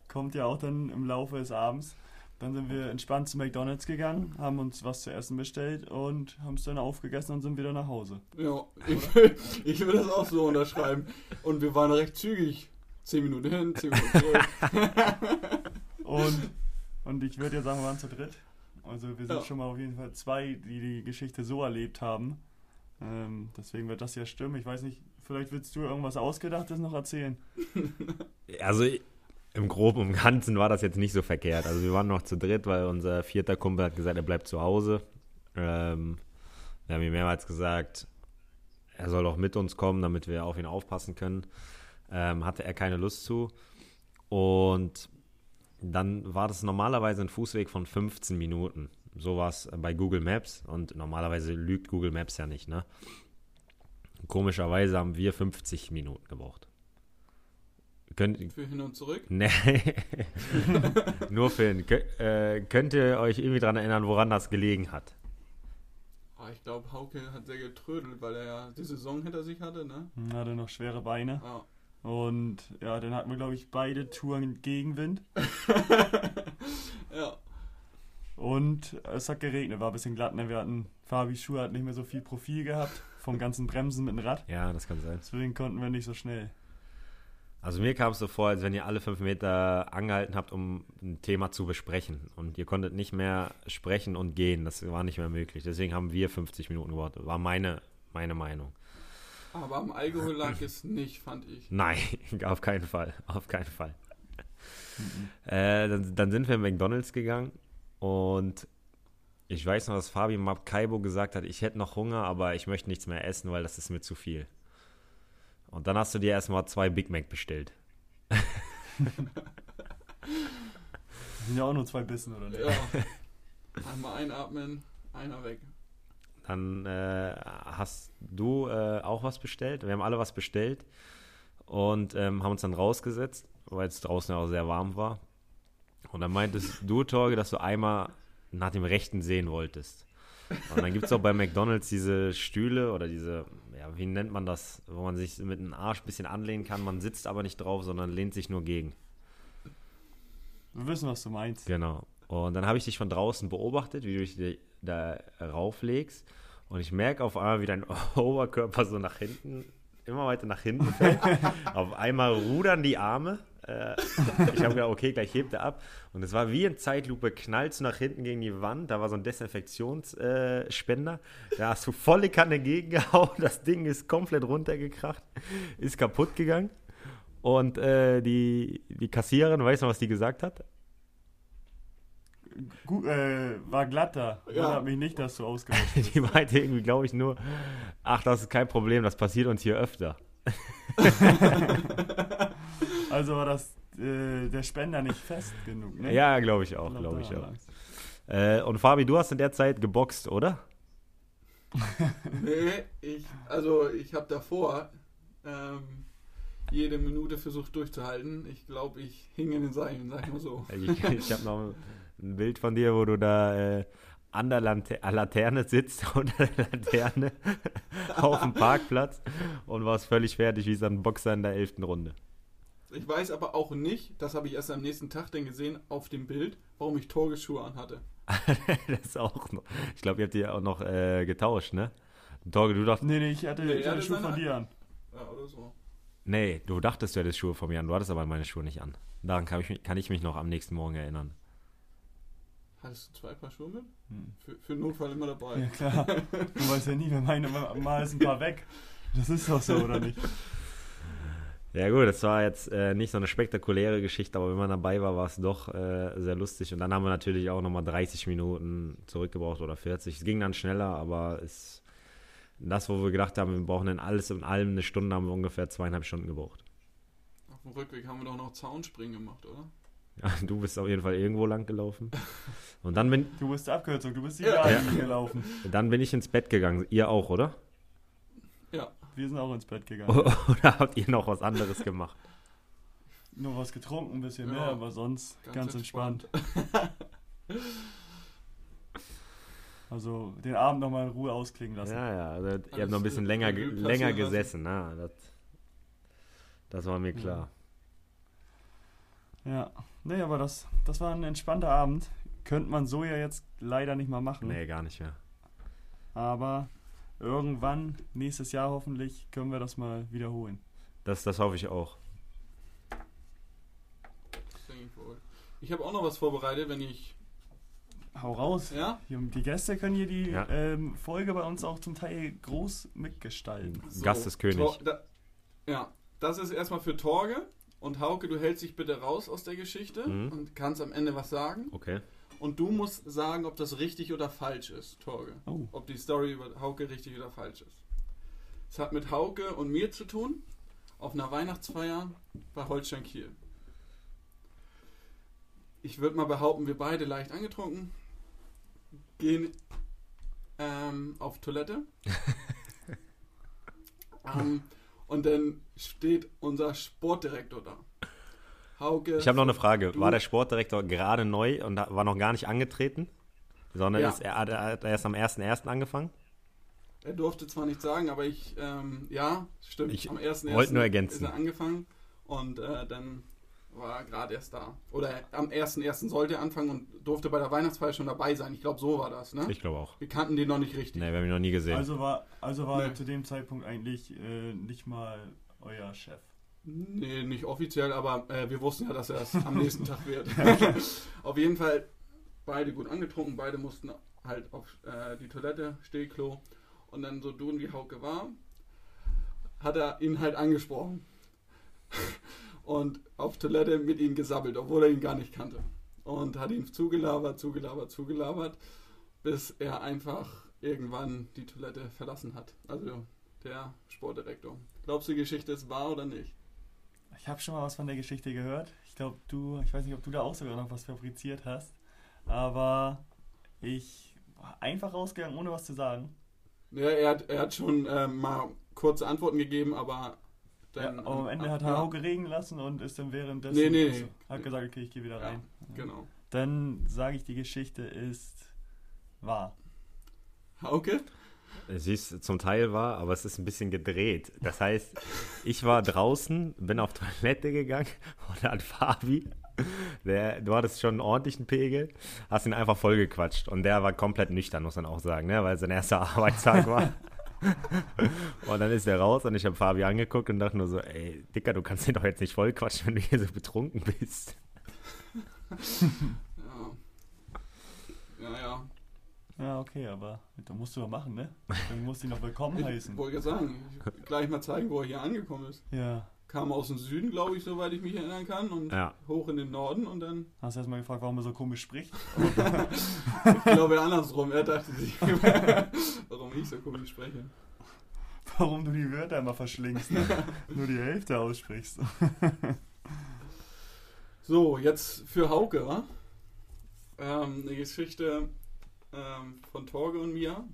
Speaker 3: Kommt ja auch dann im Laufe des Abends. Dann sind wir entspannt zu McDonalds gegangen, haben uns was zu essen bestellt und haben es dann aufgegessen und sind wieder nach Hause.
Speaker 1: Ja, ich, will- ich würde das auch so unterschreiben. Und wir waren recht zügig. Zehn Minuten hin, zehn Minuten zurück.
Speaker 3: Und, und ich würde ja sagen, wir waren zu dritt. Also wir sind
Speaker 1: Ja.
Speaker 3: schon mal auf jeden Fall zwei, die die Geschichte so erlebt haben. Ähm, deswegen wird das ja stimmen. Ich weiß nicht, vielleicht willst du irgendwas Ausgedachtes noch erzählen.
Speaker 2: Also im Groben und Ganzen war das jetzt nicht so verkehrt. Also wir waren noch zu dritt, weil unser vierter Kumpel hat gesagt, er bleibt zu Hause. Ähm, wir haben ihm mehrmals gesagt, er soll doch mit uns kommen, damit wir auf ihn aufpassen können. Ähm, hatte er keine Lust zu. Und dann war das normalerweise ein Fußweg von 15 Minuten. So war es bei Google Maps und normalerweise lügt Google Maps ja nicht, ne? Komischerweise haben wir 50 Minuten gebraucht. Könnt,
Speaker 1: Für hin und zurück.
Speaker 2: nee. Nur für ihn. Kö äh, könnt ihr euch irgendwie daran erinnern, woran das gelegen hat?
Speaker 1: Ah, ich glaube, Hauke hat sehr getrödelt, weil er ja die Saison hinter sich hatte, ne?
Speaker 3: Hatte noch schwere Beine.
Speaker 1: Ja.
Speaker 3: Und ja, dann hatten wir, glaube ich, beide Touren Gegenwind.
Speaker 1: ja.
Speaker 3: Und es hat geregnet, war ein bisschen glatt. Ne? Wir hatten, Fabis Schuhe hat nicht mehr so viel Profil gehabt, vom ganzen Bremsen mit dem Rad.
Speaker 2: Ja, das kann sein.
Speaker 3: Deswegen konnten wir nicht so schnell.
Speaker 2: Also mir kam es so vor, als wenn ihr alle fünf Meter angehalten habt, um ein Thema zu besprechen. Und ihr konntet nicht mehr sprechen und gehen. Das war nicht mehr möglich. Deswegen haben wir 50 Minuten gewartet. War meine, meine Meinung.
Speaker 1: Aber am Alkohol lag es nicht, fand ich.
Speaker 2: Nein, auf keinen Fall. Auf keinen Fall. Äh, dann, dann sind wir in McDonalds gegangen und ich weiß noch, dass Fabi Mapkaibo gesagt hat, ich hätte noch Hunger, aber ich möchte nichts mehr essen, weil das ist mir zu viel. Und dann hast du dir erstmal zwei Big Mac bestellt.
Speaker 3: Das sind ja auch nur zwei Bissen, oder nicht?
Speaker 1: Ja. Einmal einatmen, einer weg.
Speaker 2: Dann äh, hast du äh, auch was bestellt. Wir haben alle was bestellt und ähm, haben uns dann rausgesetzt, weil es draußen ja auch sehr warm war. Und dann meintest du, Torge, dass du einmal nach dem Rechten sehen wolltest. Und dann gibt es auch bei McDonalds diese Stühle oder diese, ja, wie nennt man das, wo man sich mit dem Arsch ein bisschen anlehnen kann. Man sitzt aber nicht drauf, sondern lehnt sich nur gegen.
Speaker 3: Wir wissen, was du meinst.
Speaker 2: Genau. Und dann habe ich dich von draußen beobachtet, wie du dich da rauflegst. Und ich merke auf einmal, wie dein Oberkörper so nach hinten, immer weiter nach hinten fällt. auf einmal rudern die Arme. Äh, ich habe gedacht, okay, gleich hebt er ab. Und es war wie in Zeitlupe, knallst du nach hinten gegen die Wand. Da war so ein Desinfektionsspender. da hast du volle Kanne gegengehauen. Das Ding ist komplett runtergekracht, ist kaputt gegangen. Und äh, die, die Kassiererin, weißt du, was die gesagt hat?
Speaker 3: Gut, äh, war glatter.
Speaker 1: Ja.
Speaker 3: Wundert mich nicht, dass du ausgerutscht bist.
Speaker 2: Die meinte irgendwie, glaube ich, nur, ach, das ist kein Problem, das passiert uns hier öfter.
Speaker 3: Also war das äh, der Spender nicht fest genug, ne?
Speaker 2: Ja, glaube ich auch,
Speaker 3: glaub,
Speaker 2: glaube ich auch. Äh, und Fabi, du hast in der Zeit geboxt, oder?
Speaker 1: Nee, ich, also ich habe davor ähm, jede Minute versucht durchzuhalten. Ich glaube, ich hing in den Seilen, sag ich mal so.
Speaker 2: Ich, ich habe noch ein Bild von dir, wo du da äh, an der Lante Laterne sitzt, unter der Laterne auf dem Parkplatz und warst völlig fertig wie so ein Boxer in der elften Runde.
Speaker 1: Ich weiß aber auch nicht, das habe ich erst am nächsten Tag dann gesehen auf dem Bild, warum ich Torgeschuhe anhatte.
Speaker 2: das ist auch noch. Ich glaube, ihr habt die auch noch äh, getauscht, ne? Torge, du dachtest,
Speaker 3: Nee, nee, ich hatte,
Speaker 1: Nee,
Speaker 3: ich hatte Schuhe von dir an.
Speaker 1: Ja, oder so.
Speaker 2: nee, du dachtest, du hättest Schuhe von mir an. Du hattest aber meine Schuhe nicht an. Daran kann ich, mich- kann ich mich noch am nächsten Morgen erinnern.
Speaker 1: Hattest du zwei Paar Schuhe mit?
Speaker 3: Hm.
Speaker 1: Für, für Notfall immer dabei.
Speaker 3: Ja, klar. Du weißt ja nie, wenn meine mal, mal ist ein paar weg. Das ist doch so, oder nicht?
Speaker 2: Ja gut, das war jetzt äh, nicht so eine spektakuläre Geschichte, aber wenn man dabei war, war es doch äh, sehr lustig. Und dann haben wir natürlich auch nochmal 30 Minuten zurückgebraucht oder 40. Es ging dann schneller, aber es, das, wo wir gedacht haben, wir brauchen in alles und allem eine Stunde, haben wir ungefähr zweieinhalb Stunden gebraucht.
Speaker 1: Auf dem Rückweg haben wir doch noch Zaunspringen gemacht, oder?
Speaker 2: Ja, du bist auf jeden Fall irgendwo lang gelaufen. Und dann bin,
Speaker 3: Du bist die Abkürzung, du bist die
Speaker 1: Ja.
Speaker 3: Gelaufen.
Speaker 2: dann bin ich ins Bett gegangen. Ihr auch, oder?
Speaker 1: Ja.
Speaker 3: Wir sind auch ins Bett gegangen.
Speaker 2: Oder habt ihr noch was anderes gemacht?
Speaker 3: Nur was getrunken, ein bisschen
Speaker 1: Ja.
Speaker 3: mehr, aber sonst ganz, entspannt. Also den Abend nochmal in Ruhe ausklingen lassen.
Speaker 2: Ja, ja, also, ihr habt noch ein bisschen länger, länger gesessen. Na, das, das war mir klar.
Speaker 3: Ja. Nee, aber das, das war ein entspannter Abend. Könnte man so ja jetzt leider nicht mal machen.
Speaker 2: Nee, gar nicht mehr.
Speaker 3: Aber irgendwann, nächstes Jahr hoffentlich, können wir das mal wiederholen.
Speaker 2: Das, das hoffe ich auch.
Speaker 1: Ich habe auch noch was vorbereitet, wenn ich.
Speaker 3: Hau raus.
Speaker 1: Ja?
Speaker 3: Die Gäste können hier die
Speaker 2: Ja.
Speaker 3: ähm, Folge bei uns auch zum Teil groß mitgestalten.
Speaker 2: Gast ist König.
Speaker 1: Tor, da, ja, das ist erstmal für Torge. Und Hauke, du hältst dich bitte raus aus der Geschichte
Speaker 2: Mhm.
Speaker 1: und kannst am Ende was sagen.
Speaker 2: Okay.
Speaker 1: Und du musst sagen, ob das richtig oder falsch ist, Torge.
Speaker 3: Oh.
Speaker 1: Ob die Story über Hauke richtig oder falsch ist. Es hat mit Hauke und mir zu tun, auf einer Weihnachtsfeier bei Holstein Kiel. Ich würde mal behaupten, wir beide leicht angetrunken, gehen ähm, auf Toilette. ähm, und dann steht unser Sportdirektor da. Hauke.
Speaker 2: Ich habe noch eine Frage.
Speaker 1: Du-
Speaker 2: War der Sportdirektor gerade neu und war noch gar nicht angetreten? Sondern
Speaker 1: Ja.
Speaker 2: ist er, hat er erst am 1.1. angefangen?
Speaker 1: Er durfte zwar nicht sagen, aber ich, ähm, ja, stimmt.
Speaker 2: Ich
Speaker 1: Am 1.1.
Speaker 2: wollte nur ergänzen.
Speaker 1: ist er angefangen und äh, dann war er gerade erst da. Oder am 1.1. sollte er anfangen und durfte bei der Weihnachtsfeier schon dabei sein. Ich glaube, so war das, ne?
Speaker 2: Ich glaube auch.
Speaker 1: Wir kannten den noch nicht richtig.
Speaker 2: Nee, wir haben ihn noch nie gesehen.
Speaker 3: Also war, also war
Speaker 1: Nee.
Speaker 3: er zu dem Zeitpunkt eigentlich äh, nicht mal euer Chef.
Speaker 1: Nee, nicht offiziell, aber äh, wir wussten ja, dass er es am nächsten Tag wird. auf jeden Fall beide gut angetrunken, beide mussten halt auf äh, die Toilette, Stehklo. Und dann so dumm wie Hauke war, hat er ihn halt angesprochen. Und auf Toilette mit ihm gesabbelt, obwohl er ihn gar nicht kannte. Und hat ihn zugelabert, zugelabert, zugelabert, bis er einfach irgendwann die Toilette verlassen hat. Also der Sportdirektor. Glaubst du, die Geschichte ist wahr oder nicht?
Speaker 3: Ich habe schon mal was von der Geschichte gehört. Ich glaube, du, ich weiß nicht, ob du da auch sogar noch was fabriziert hast. Aber ich war einfach rausgegangen, ohne was zu sagen.
Speaker 1: Ja, er hat, er hat schon ähm, mal kurze Antworten gegeben, aber
Speaker 3: Ja,
Speaker 1: dann.
Speaker 3: aber am Ende hat er
Speaker 1: ja,
Speaker 3: Hauke regen lassen und ist dann währenddessen.
Speaker 1: Nee, nee, nee.
Speaker 3: Hat gesagt, okay, ich gehe wieder
Speaker 1: Ja,
Speaker 3: rein.
Speaker 1: Genau.
Speaker 3: Dann sage ich, die Geschichte ist wahr.
Speaker 1: Hauke?
Speaker 2: Sie ist zum Teil wahr, aber es ist ein bisschen gedreht. Das heißt, ich war draußen, bin auf Toilette gegangen und dann Fabi, der, du hattest schon einen ordentlichen Pegel, hast ihn einfach vollgequatscht. Und der war komplett nüchtern, muss man auch sagen, ne? weil es sein erster Arbeitstag war. und dann ist er raus und ich habe Fabi angeguckt und dachte nur so, ey, Dicker, du kannst ihn doch jetzt nicht vollquatschen, wenn du hier so betrunken bist.
Speaker 1: Ja. Ja, ja.
Speaker 3: Ja, okay, aber da musst du doch machen, ne? Dann musst du ihn noch willkommen
Speaker 1: Ich
Speaker 3: heißen.
Speaker 1: wollte gerade sagen, ich will gleich mal zeigen, wo er hier angekommen ist.
Speaker 3: Ja.
Speaker 1: Kam aus dem Süden, glaube ich, soweit ich mich erinnern kann, und
Speaker 2: Ja.
Speaker 1: hoch in den Norden und dann,
Speaker 3: Hast du erstmal gefragt, warum er so komisch spricht?
Speaker 1: ich glaube andersrum, er dachte sich, warum ich so komisch spreche.
Speaker 3: Warum du die Wörter immer verschlingst, ne? nur die Hälfte aussprichst.
Speaker 1: So, jetzt für Hauke, wa? Ähm, eine Geschichte ähm, von Torge und mir,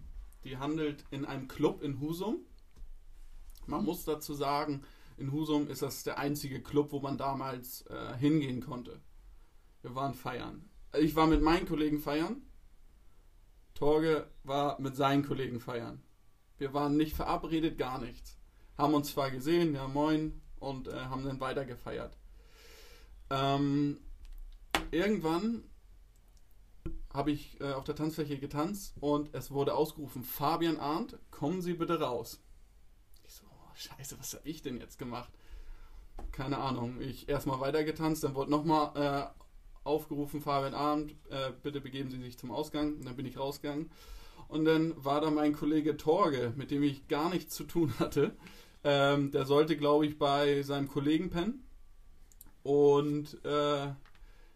Speaker 1: die handelt in einem Club in Husum. Man muss dazu sagen, in Husum ist das der einzige Club, wo man damals äh, hingehen konnte. Wir waren feiern. Ich war mit meinen Kollegen feiern. Torge war mit seinen Kollegen feiern. Wir waren nicht verabredet, gar nichts. Haben uns zwar gesehen, ja moin, und äh, haben dann weiter gefeiert. Ähm, irgendwann habe ich äh, auf der Tanzfläche getanzt und es wurde ausgerufen, Fabian Arndt, kommen Sie bitte raus. Ich so, oh, scheiße, was habe ich denn jetzt gemacht? Keine Ahnung. Ich erstmal weiter getanzt, dann wurde nochmal äh, aufgerufen, Fabian Arndt, äh, bitte begeben Sie sich zum Ausgang. Und dann bin ich rausgegangen. Und dann war da mein Kollege Torge, mit dem ich gar nichts zu tun hatte. Ähm, der sollte, glaube ich, bei seinem Kollegen pennen. Und äh,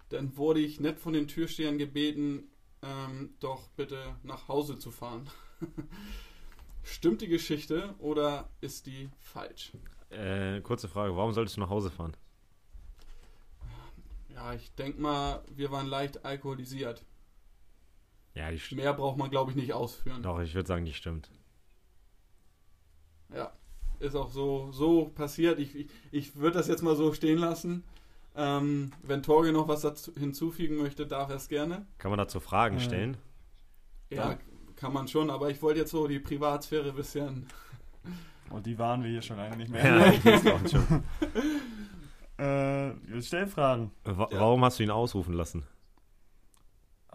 Speaker 1: dann wurde ich nett von den Türstehern gebeten, ähm, doch bitte nach Hause zu fahren. Stimmt die Geschichte oder ist die falsch?
Speaker 2: Äh, kurze Frage, warum solltest du nach Hause fahren?
Speaker 1: Ja, ich denke mal, wir waren leicht alkoholisiert.
Speaker 2: Ja, die st-
Speaker 1: Mehr braucht man, glaube ich, nicht ausführen.
Speaker 2: Doch, ich würde sagen, die stimmt.
Speaker 1: Ja, ist auch so, so passiert. Ich, ich, ich würde das jetzt mal so stehen lassen. Ähm, wenn Torge noch was dazu hinzufügen möchte, darf er es gerne.
Speaker 2: Kann man dazu Fragen
Speaker 3: Äh.
Speaker 2: stellen?
Speaker 1: Ja,
Speaker 3: Ja.
Speaker 1: kann man schon, aber ich wollte jetzt so die Privatsphäre ein bisschen.
Speaker 3: Und die waren wir hier schon lange nicht mehr.
Speaker 2: Ja, ich weiß auch schon.
Speaker 3: Äh, jetzt stell Fragen.
Speaker 2: Wa
Speaker 1: Ja.
Speaker 2: Warum hast du ihn ausrufen lassen?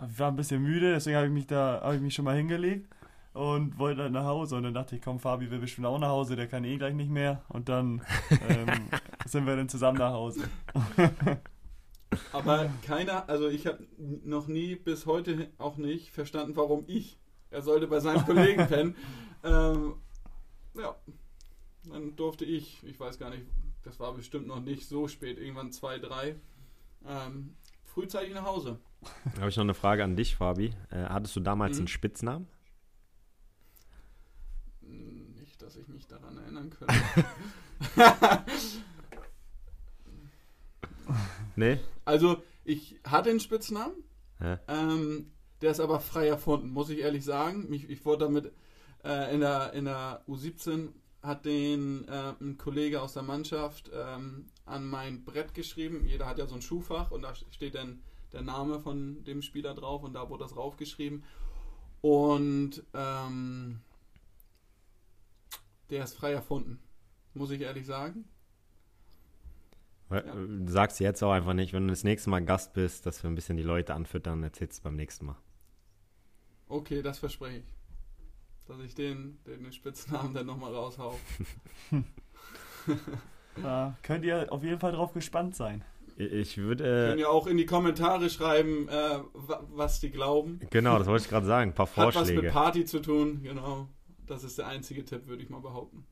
Speaker 3: Ich war ein bisschen müde, deswegen habe ich mich da habe ich mich schon mal hingelegt und wollte dann nach Hause. Und dann dachte ich, komm, Fabi will bestimmt auch nach Hause, der kann eh gleich nicht mehr. Und dann ähm, sind wir dann zusammen nach Hause.
Speaker 1: Aber keiner, also ich habe noch nie bis heute auch nicht verstanden, warum ich. Er sollte bei seinem Kollegen pennen. Ähm, ja, dann durfte ich, ich weiß gar nicht, das war bestimmt noch nicht so spät, irgendwann zwei, drei, ähm, frühzeitig nach Hause.
Speaker 2: Habe ich noch eine Frage an dich, Fabi. Äh, hattest du damals
Speaker 1: Mhm.
Speaker 2: einen Spitznamen?
Speaker 1: Hm, Nicht, dass ich mich daran erinnern könnte.
Speaker 2: Nee?
Speaker 1: also, ich hatte einen Spitznamen,
Speaker 2: Ja.
Speaker 1: ähm, der ist aber frei erfunden, muss ich ehrlich sagen. Mich, ich wurde damit äh, in, der, in der U17 hat den äh, ein Kollege aus der Mannschaft ähm, an mein Brett geschrieben. Jeder hat ja so ein Schuhfach und da steht dann der Name von dem Spieler drauf und da wurde das raufgeschrieben. Und ähm, der ist frei erfunden, muss ich ehrlich sagen.
Speaker 2: Weil, äh, Du sagst jetzt auch einfach nicht, wenn du das nächste Mal Gast bist, dass wir ein bisschen die Leute anfüttern, erzählst du beim nächsten Mal.
Speaker 1: Okay, das verspreche ich. Dass ich den, den Spitznamen dann nochmal raushau.
Speaker 3: Da könnt ihr auf jeden Fall drauf gespannt sein.
Speaker 2: Ich- Ich
Speaker 1: Können
Speaker 2: würde.
Speaker 1: ja auch in die Kommentare schreiben, äh, wa- was die glauben.
Speaker 2: Äh, genau, das wollte ich gerade sagen. Ein paar
Speaker 1: Hat was mit
Speaker 2: Vorschläge.
Speaker 1: Party zu tun, genau. Das ist der einzige Tipp, würde ich mal behaupten.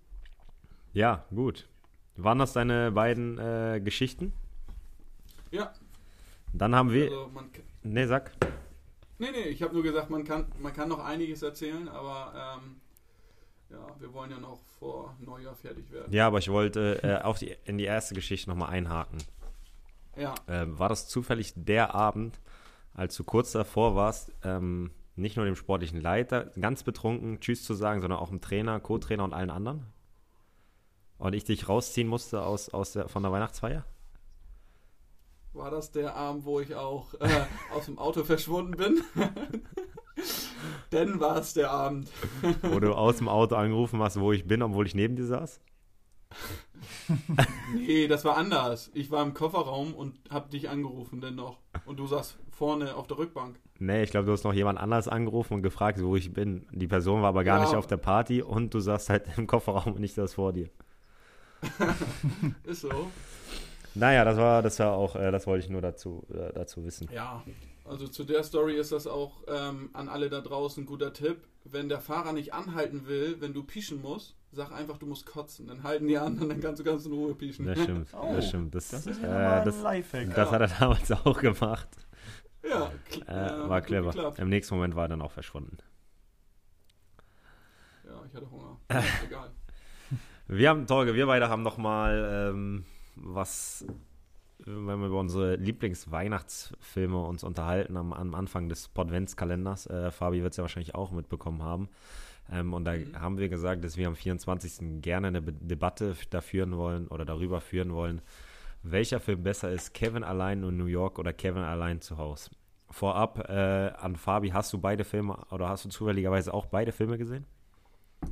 Speaker 2: Ja, gut. Waren das deine beiden äh, Geschichten?
Speaker 1: Ja.
Speaker 2: Dann haben wir.
Speaker 1: Also man,
Speaker 2: Nee, sag.
Speaker 1: nee, nee, ich habe nur gesagt, man kann, man kann noch einiges erzählen, aber ähm, ja, wir wollen ja noch vor Neujahr fertig werden.
Speaker 2: Ja, aber ich wollte äh, auf die, in die erste Geschichte nochmal einhaken.
Speaker 1: Ja,
Speaker 2: Ähm, war das zufällig der Abend, als du kurz davor warst, ähm, nicht nur dem sportlichen Leiter ganz betrunken Tschüss zu sagen, sondern auch dem Trainer, Co-Trainer und allen anderen? Und ich dich rausziehen musste aus, aus der, von der Weihnachtsfeier?
Speaker 1: war das der Abend, wo ich auch äh, aus dem Auto verschwunden bin? Denn war es der Abend.
Speaker 2: Wo du aus dem Auto angerufen hast, wo ich bin, obwohl ich neben dir saß?
Speaker 1: Nee, das war anders. Ich war im Kofferraum und hab dich angerufen dennoch. Und du saßt vorne auf der Rückbank.
Speaker 2: Nee, ich glaube, du hast noch jemand anders angerufen und gefragt, wo ich bin. Die Person war aber gar
Speaker 1: Ja.
Speaker 2: nicht auf der Party und du saßt halt im Kofferraum und ich saß vor dir.
Speaker 1: Ist so.
Speaker 2: Naja, das war, das war auch, äh, das wollte ich nur dazu, äh, dazu wissen.
Speaker 1: Ja, also zu der Story ist das auch ähm, an alle da draußen ein guter Tipp. Wenn der Fahrer nicht anhalten will, wenn du pieschen musst, sag einfach, du musst kotzen. Dann halten die anderen, dann kannst du ganz in Ruhe pieschen.
Speaker 2: Das stimmt,
Speaker 3: Oh,
Speaker 2: das stimmt. Das,
Speaker 3: Das ist
Speaker 2: äh,
Speaker 3: ja mal ein
Speaker 2: das,
Speaker 3: Lifehack.
Speaker 2: das hat er damals auch gemacht.
Speaker 1: Ja,
Speaker 2: Äh, war clever.
Speaker 1: geklappt.
Speaker 2: Im nächsten Moment war er dann auch verschwunden.
Speaker 1: Ja, ich hatte Hunger. Ja, egal.
Speaker 2: Wir haben, Torge, wir beide haben noch mal ähm, was, wenn wir über unsere Lieblingsweihnachtsfilme uns unterhalten am, am Anfang des Podventskalenders. Äh, Fabi wird es ja wahrscheinlich auch mitbekommen haben. Ähm, und da
Speaker 1: Mhm.
Speaker 2: haben wir gesagt, dass wir am 24. gerne eine Be Debatte da führen wollen oder darüber führen wollen, welcher Film besser ist, Kevin allein in New York oder Kevin allein zu Hause. Vorab äh, an Fabi, hast du beide Filme oder hast du zufälligerweise auch beide Filme gesehen?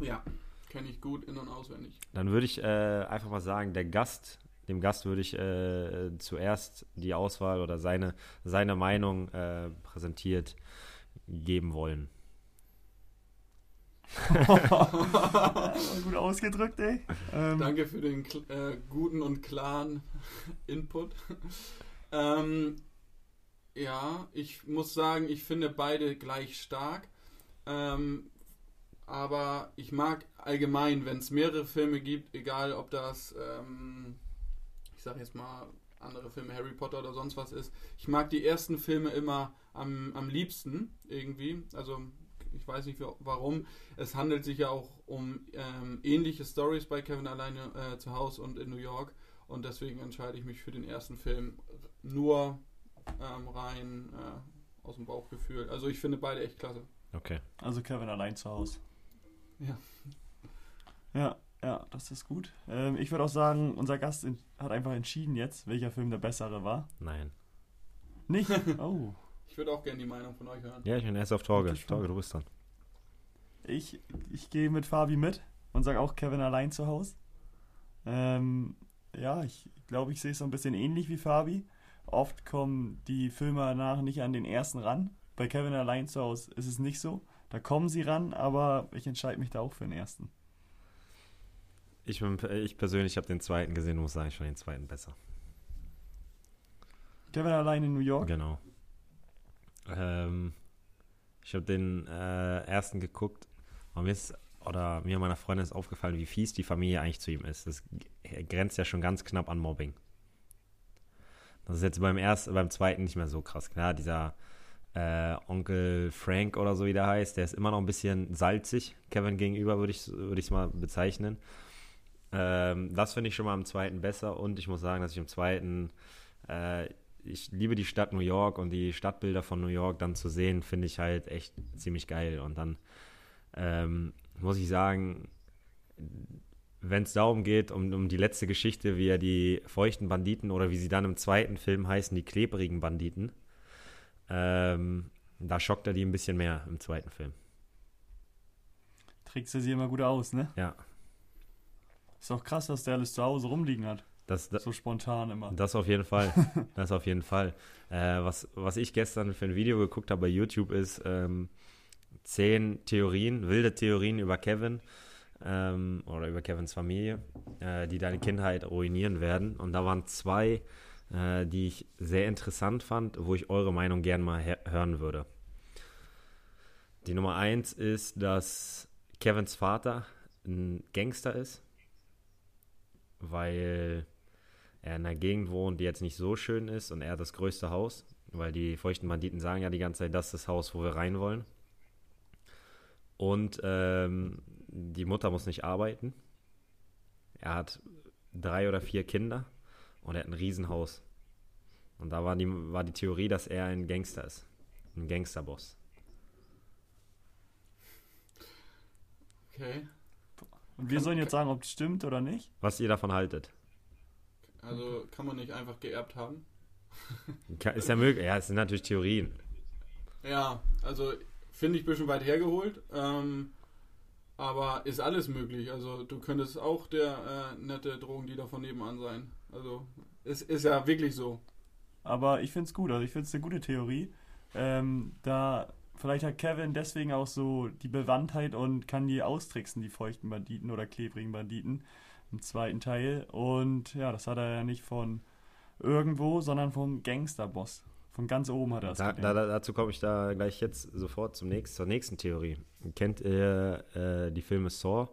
Speaker 1: Ja, kenne ich gut in- und auswendig.
Speaker 2: Dann würde ich äh, einfach mal sagen, der Gast, dem Gast würde ich äh, zuerst die Auswahl oder seine, seine Meinung äh, präsentiert geben wollen.
Speaker 3: Gut ausgedrückt, ey. Ähm,
Speaker 1: Danke für den äh, guten und klaren Input. ähm, ja, ich muss sagen, ich finde beide gleich stark. Ähm, aber ich mag allgemein, wenn es mehrere Filme gibt, egal ob das, ähm, ich sag jetzt mal, andere Filme, Harry Potter oder sonst was ist. Ich mag die ersten Filme immer am, am liebsten irgendwie. Also ich weiß nicht wa- warum. Es handelt sich ja auch um ähm, ähnliche Stories bei Kevin alleine äh, zu Hause und in New York. Und deswegen entscheide ich mich für den ersten Film nur ähm, rein äh, aus dem Bauchgefühl. Also ich finde beide echt klasse.
Speaker 2: Okay.
Speaker 3: Also Kevin allein zu Hause.
Speaker 1: Ja.
Speaker 3: Ja, ja, das ist gut. Ähm, ich würde auch sagen, unser Gast in, hat einfach entschieden jetzt, welcher Film der bessere war.
Speaker 2: Nein.
Speaker 3: Nicht? Oh.
Speaker 1: Ich würde auch gerne die Meinung von euch hören.
Speaker 2: Ja, ich bin erst auf Torge. Torge, du bist dran.
Speaker 3: Ich, ich gehe mit Fabi mit und sage auch Kevin allein zu Hause. Ähm, ja, ich glaube, ich sehe es so ein bisschen ähnlich wie Fabi. Oft kommen die Filme danach nicht an den ersten ran. Bei Kevin allein zu Hause ist es nicht so. Da kommen sie ran, aber ich entscheide mich da auch für den ersten.
Speaker 2: Ich, bin, ich persönlich habe den zweiten gesehen und muss sagen, ich fand den zweiten besser.
Speaker 3: Kevin allein in New York.
Speaker 2: Genau. Ähm, ich habe den äh, ersten geguckt und mir ist, oder mir und meiner Freundin ist aufgefallen, wie fies die Familie eigentlich zu ihm ist. Das grenzt ja schon ganz knapp an Mobbing. Das ist jetzt beim ersten, beim zweiten nicht mehr so krass. Klar, dieser äh, Onkel Frank oder so wie der heißt, der ist immer noch ein bisschen salzig, Kevin gegenüber, würde ich es würd mal bezeichnen. Ähm, das finde ich schon mal im zweiten besser und ich muss sagen, dass ich im zweiten, äh, ich liebe die Stadt New York und die Stadtbilder von New York dann zu sehen, finde ich halt echt ziemlich geil. Und dann ähm, muss ich sagen, wenn es darum geht, um, um die letzte Geschichte, wie er die feuchten Banditen oder wie sie dann im zweiten Film heißen, die klebrigen Banditen, ähm, da schockt er die ein bisschen mehr im zweiten Film.
Speaker 3: Trägst du sie immer gut aus, ne?
Speaker 2: Ja.
Speaker 3: Ist auch krass, dass der alles zu Hause rumliegen hat.
Speaker 2: Das, das,
Speaker 3: so spontan immer.
Speaker 2: Das auf jeden Fall. das auf jeden Fall. Äh, was, was ich gestern für ein Video geguckt habe bei YouTube ist ähm, zehn Theorien, wilde Theorien über Kevin ähm, oder über Kevins Familie, äh, die deine Kindheit ruinieren werden. Und da waren zwei äh, die ich sehr interessant fand, wo ich eure Meinung gerne mal hören würde. Die Nummer eins ist, dass Kevins Vater ein Gangster ist, weil er in einer Gegend wohnt, die jetzt nicht so schön ist und er hat das größte Haus, weil die feuchten Banditen sagen ja die ganze Zeit, das ist das Haus, wo wir rein wollen. Und ähm, die Mutter muss nicht arbeiten. Er hat drei oder vier Kinder und er hat ein Riesenhaus. Und da war die, war die Theorie, dass er ein Gangster ist. Ein Gangsterboss.
Speaker 3: Okay. Und wir sollen jetzt sagen, ob es stimmt oder nicht?
Speaker 2: Was ihr davon haltet.
Speaker 1: Also kann man nicht einfach geerbt haben?
Speaker 2: ist ja möglich. Ja, es sind natürlich Theorien.
Speaker 1: Ja, also finde ich ein bisschen weit hergeholt. Ähm, aber ist alles möglich. Also du könntest auch der äh, nette Drogendealer von nebenan sein. Also es ist ja wirklich so.
Speaker 3: Aber ich finde es gut. Also ich finde es eine gute Theorie. Ähm, da vielleicht hat Kevin deswegen auch so die Bewandtheit und kann die austricksen, die feuchten Banditen oder klebrigen Banditen im zweiten Teil. Und ja, das hat er ja nicht von irgendwo, sondern vom Gangsterboss. Von ganz oben hat er
Speaker 2: das. Da, da, dazu komme ich da gleich jetzt sofort zum nächsten, zur nächsten Theorie. Kennt ihr äh, die Filme Saw?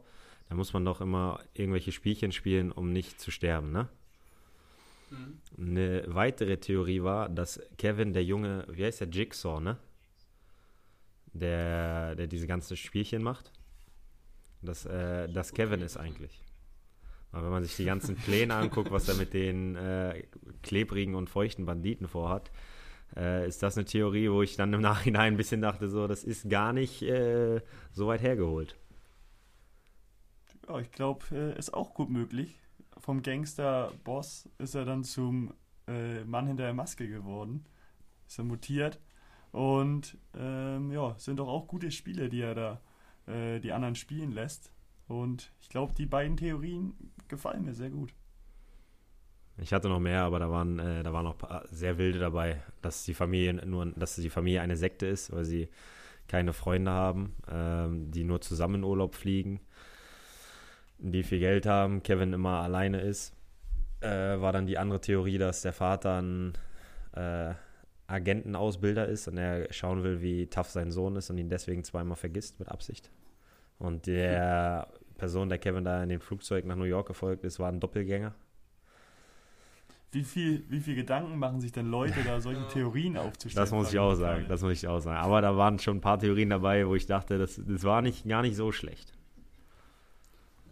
Speaker 2: Da muss man doch immer irgendwelche Spielchen spielen, um nicht zu sterben, ne? Mhm. Eine weitere Theorie war, dass Kevin, der Junge, wie heißt der, Jigsaw, ne? Der, der diese ganzen Spielchen macht. Dass, äh, dass Kevin ist eigentlich. Aber wenn man sich die ganzen Pläne anguckt, was er mit den äh, klebrigen und feuchten Banditen vorhat, äh, ist das eine Theorie, wo ich dann im Nachhinein ein bisschen dachte, so, das ist gar nicht äh, so weit hergeholt.
Speaker 3: Ja, ich glaube, äh, ist auch gut möglich. Vom Gangster-Boss ist er dann zum äh, Mann hinter der Maske geworden. Ist er mutiert. Und ähm, ja, sind doch auch gute Spiele, die er da äh, die anderen spielen lässt. Und ich glaube, die beiden Theorien gefallen mir sehr gut.
Speaker 2: Ich hatte noch mehr, aber da waren, äh, da waren noch sehr wilde dabei, dass die Familie nur, dass die Familie eine Sekte ist, weil sie keine Freunde haben, ähm, die nur zusammen in Urlaub fliegen, die viel Geld haben, Kevin immer alleine ist. Äh, war dann die andere Theorie, dass der Vater ein äh, Agentenausbilder ist und er schauen will, wie tough sein Sohn ist und ihn deswegen zweimal vergisst mit Absicht. Und der Person, der Kevin da in dem Flugzeug nach New York gefolgt ist, war ein Doppelgänger
Speaker 3: wie viel, wie viel Gedanken machen sich denn Leute, da solche Theorien aufzustellen?
Speaker 2: Das muss ich auch sagen, das muss ich auch sagen. Aber da waren schon ein paar Theorien dabei, wo ich dachte, das, das war nicht, gar nicht so schlecht.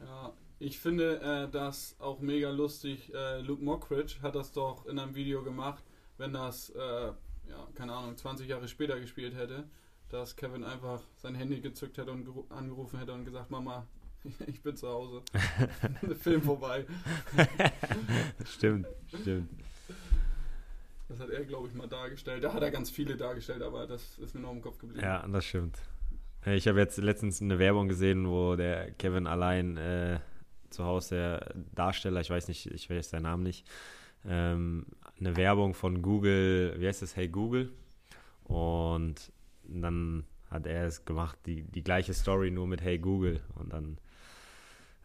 Speaker 1: Ja, ich finde äh, das auch mega lustig. Äh, Luke Mockridge hat das doch in einem Video gemacht, wenn das, äh, ja, keine Ahnung, 20 Jahre später gespielt hätte, dass Kevin einfach sein Handy gezückt hätte und angerufen hätte und gesagt, Mama, ich bin zu Hause. Film vorbei.
Speaker 2: stimmt, stimmt.
Speaker 1: Das hat er, glaube ich, mal dargestellt. Da hat er ganz viele dargestellt, aber das ist mir noch im Kopf geblieben.
Speaker 2: Ja, das stimmt. Ich habe jetzt letztens eine Werbung gesehen, wo der Kevin allein äh, zu Hause, der Darsteller, ich weiß nicht, ich weiß seinen Namen nicht, ähm, eine Werbung von Google, wie heißt das, Hey Google? Und dann hat er es gemacht, die, die gleiche Story nur mit Hey Google. Und dann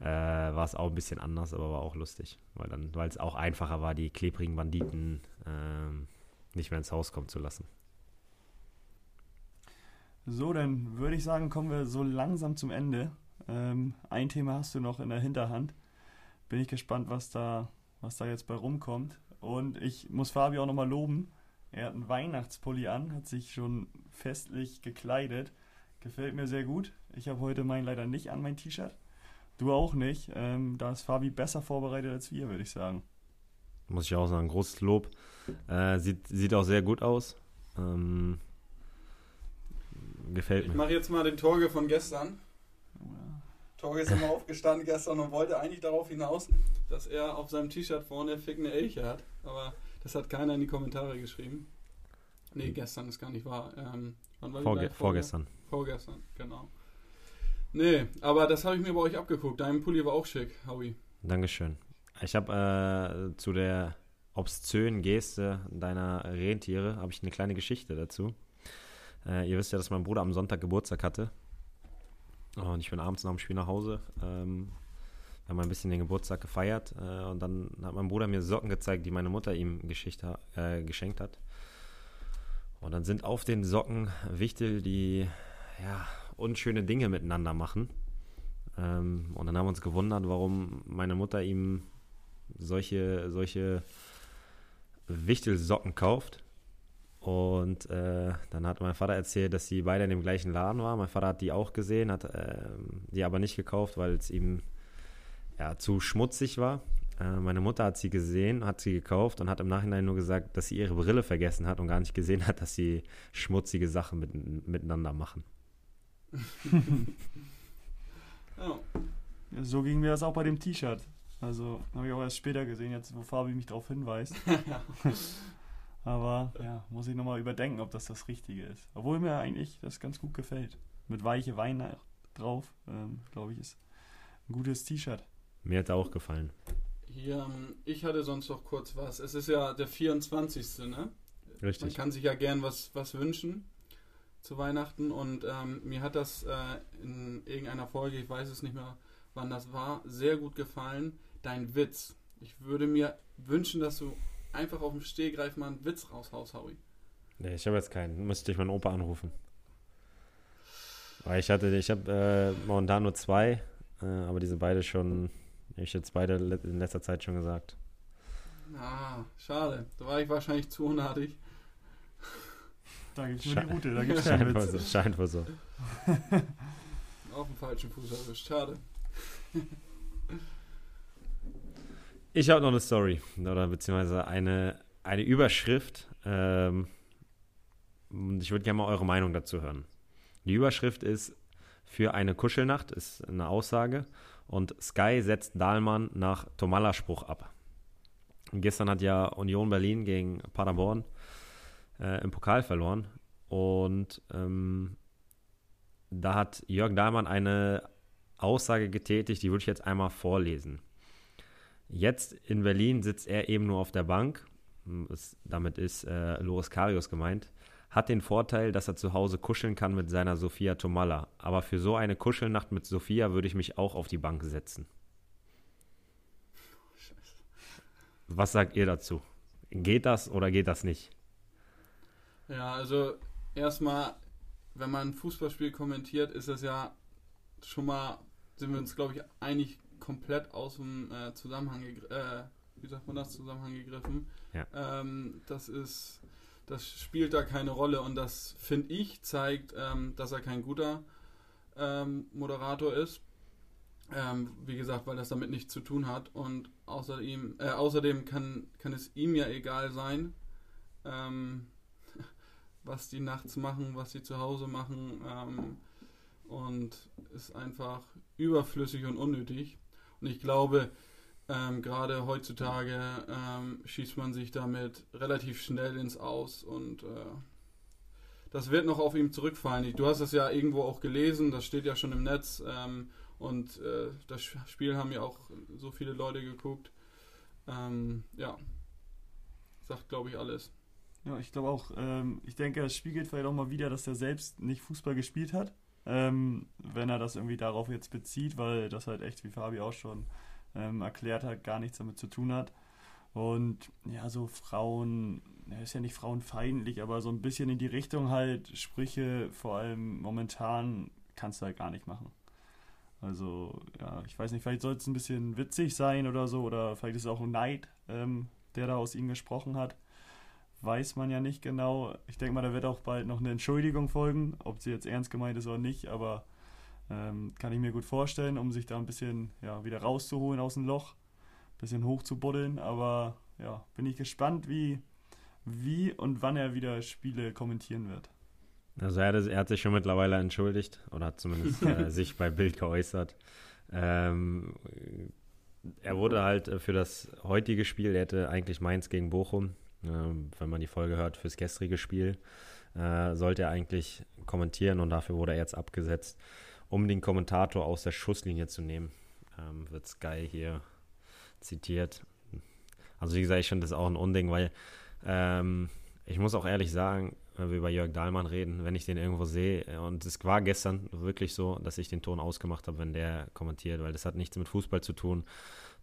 Speaker 2: äh, war es auch ein bisschen anders, aber war auch lustig, weil weil es auch einfacher war, die klebrigen Banditen ähm, nicht mehr ins Haus kommen zu lassen.
Speaker 3: So, dann würde ich sagen, kommen wir so langsam zum Ende. Ähm, ein Thema hast du noch in der Hinterhand. Bin ich gespannt, was da, was da jetzt bei rumkommt. Und ich muss Fabi auch nochmal loben. Er hat einen Weihnachtspulli an, hat sich schon festlich gekleidet. Gefällt mir sehr gut. Ich habe heute meinen leider nicht an, mein T-Shirt. Du auch nicht. Ähm, da ist Fabi besser vorbereitet als wir, würde ich sagen.
Speaker 2: Muss ich auch sagen, großes Lob. Äh, sieht, sieht auch sehr gut aus. Ähm, gefällt
Speaker 1: Ich
Speaker 2: mir.
Speaker 1: mache jetzt mal den Torge von gestern. Torge ist immer aufgestanden gestern und wollte eigentlich darauf hinaus, dass er auf seinem T-Shirt vorne fickende Elche hat. Aber das hat keiner in die Kommentare geschrieben. Nee, gestern ist gar nicht wahr. Ähm, wann war
Speaker 2: Vorge
Speaker 1: Live-Folge?
Speaker 2: vorgestern.
Speaker 1: Vorgestern, genau. Nee, aber das habe ich mir bei euch abgeguckt. Dein Pulli war auch schick, Howie.
Speaker 2: Dankeschön. Ich habe äh, zu der obszönen Geste deiner Rentiere habe ich eine kleine Geschichte dazu. Äh, ihr wisst ja, dass mein Bruder am Sonntag Geburtstag hatte. Und ich bin abends nach dem Spiel nach Hause. Ähm, wir haben ein bisschen den Geburtstag gefeiert. Äh, und dann hat mein Bruder mir Socken gezeigt, die meine Mutter ihm Geschicht, ha- äh, geschenkt hat. Und dann sind auf den Socken Wichtel, die ja, unschöne Dinge miteinander machen. Ähm, und dann haben wir uns gewundert, warum meine Mutter ihm solche, solche Wichtelsocken kauft. Und äh, dann hat mein Vater erzählt, dass sie beide in dem gleichen Laden waren. Mein Vater hat die auch gesehen, hat ähm, die aber nicht gekauft, weil es ihm ja, zu schmutzig war. Äh, meine Mutter hat sie gesehen, hat sie gekauft und hat im Nachhinein nur gesagt, dass sie ihre Brille vergessen hat und gar nicht gesehen hat, dass sie schmutzige Sachen mit, miteinander machen.
Speaker 1: Ja.
Speaker 3: Ja, so ging mir das auch bei dem T-Shirt. Also habe ich auch erst später gesehen, jetzt wo Fabi mich darauf hinweist. Aber ja, muss ich nochmal überdenken, ob das das Richtige ist. Obwohl mir eigentlich das ganz gut gefällt. Mit weiche Wein drauf, ähm, glaube ich, ist ein gutes T-Shirt.
Speaker 2: Mir hat er auch gefallen.
Speaker 1: Hier, ähm, ich hatte sonst noch kurz was. Es ist ja der 24. Ne? Man
Speaker 2: Richtig.
Speaker 1: kann sich ja gern was, was wünschen zu Weihnachten und ähm, mir hat das äh, in irgendeiner Folge, ich weiß es nicht mehr, wann das war, sehr gut gefallen. Dein Witz. Ich würde mir wünschen, dass du einfach auf dem Stehgreif mal einen Witz raushaust, Howie.
Speaker 2: Nee, ich habe jetzt keinen. Müsste ich meinen Opa anrufen. Weil ich hatte, ich habe äh, momentan nur zwei, äh, aber diese beide schon, ich jetzt beide in letzter Zeit schon gesagt.
Speaker 1: Ah, schade. Da war ich wahrscheinlich zu unartig.
Speaker 3: Da gibt es nur
Speaker 2: Schein-
Speaker 3: die Route, da gibt es
Speaker 2: Scheint wohl so. Scheint wohl so.
Speaker 1: Auf dem falschen Fuß erwischt. Schade.
Speaker 2: Ich habe noch eine Story oder beziehungsweise eine, eine Überschrift. Ähm, und ich würde gerne mal eure Meinung dazu hören. Die Überschrift ist für eine Kuschelnacht, ist eine Aussage. Und Sky setzt Dahlmann nach Tomalla-Spruch ab. Und gestern hat ja Union Berlin gegen Paderborn äh, im Pokal verloren. Und ähm, da hat Jörg Dahlmann eine Aussage getätigt, die würde ich jetzt einmal vorlesen. Jetzt in Berlin sitzt er eben nur auf der Bank. Es, damit ist äh, Loris Karius gemeint. Hat den Vorteil, dass er zu Hause kuscheln kann mit seiner Sophia Tomalla. Aber für so eine Kuschelnacht mit Sophia würde ich mich auch auf die Bank setzen. Was sagt ihr dazu? Geht das oder geht das nicht?
Speaker 1: Ja, also erstmal, wenn man ein Fußballspiel kommentiert, ist es ja schon mal, sind wir uns, glaube ich, eigentlich komplett aus dem äh, Zusammenhang, äh, wie sagt man das, Zusammenhang gegriffen.
Speaker 2: Ja.
Speaker 1: Ähm, das ist, das spielt da keine Rolle und das, finde ich, zeigt, ähm, dass er kein guter ähm, Moderator ist. Ähm, wie gesagt, weil das damit nichts zu tun hat und außerdem, äh, außerdem kann, kann es ihm ja egal sein, ähm, was die nachts machen, was sie zu Hause machen ähm, und ist einfach überflüssig und unnötig. Und ich glaube, ähm, gerade heutzutage ähm, schießt man sich damit relativ schnell ins Aus und äh, das wird noch auf ihm zurückfallen. Du hast es ja irgendwo auch gelesen, das steht ja schon im Netz ähm, und äh, das Spiel haben ja auch so viele Leute geguckt. Ähm, ja, sagt glaube ich alles.
Speaker 3: Ja, ich glaube auch, ähm, ich denke, es spiegelt vielleicht auch mal wieder, dass er selbst nicht Fußball gespielt hat. Ähm, wenn er das irgendwie darauf jetzt bezieht, weil das halt echt, wie Fabi auch schon ähm, erklärt hat, gar nichts damit zu tun hat. Und ja, so Frauen, er ist ja nicht frauenfeindlich, aber so ein bisschen in die Richtung halt Sprüche, vor allem momentan, kannst du halt gar nicht machen. Also, ja, ich weiß nicht, vielleicht soll es ein bisschen witzig sein oder so, oder vielleicht ist es auch ein Neid, ähm, der da aus ihm gesprochen hat. Weiß man ja nicht genau. Ich denke mal, da wird auch bald noch eine Entschuldigung folgen, ob sie jetzt ernst gemeint ist oder nicht, aber ähm, kann ich mir gut vorstellen, um sich da ein bisschen ja, wieder rauszuholen aus dem Loch, ein bisschen hoch zu buddeln. Aber ja, bin ich gespannt, wie, wie und wann er wieder Spiele kommentieren wird.
Speaker 2: Also er hat, er hat sich schon mittlerweile entschuldigt oder hat zumindest äh, sich bei Bild geäußert. Ähm, er wurde halt für das heutige Spiel, er hätte eigentlich Mainz gegen Bochum, äh, wenn man die Folge hört, fürs gestrige Spiel, äh, sollte er eigentlich kommentieren und dafür wurde er jetzt abgesetzt, um den Kommentator aus der Schusslinie zu nehmen. Ähm, wird Sky hier zitiert. Also wie gesagt, ich finde das auch ein Unding, weil ähm, ich muss auch ehrlich sagen, wenn wir über Jörg Dahlmann reden, wenn ich den irgendwo sehe, und es war gestern wirklich so, dass ich den Ton ausgemacht habe, wenn der kommentiert, weil das hat nichts mit Fußball zu tun.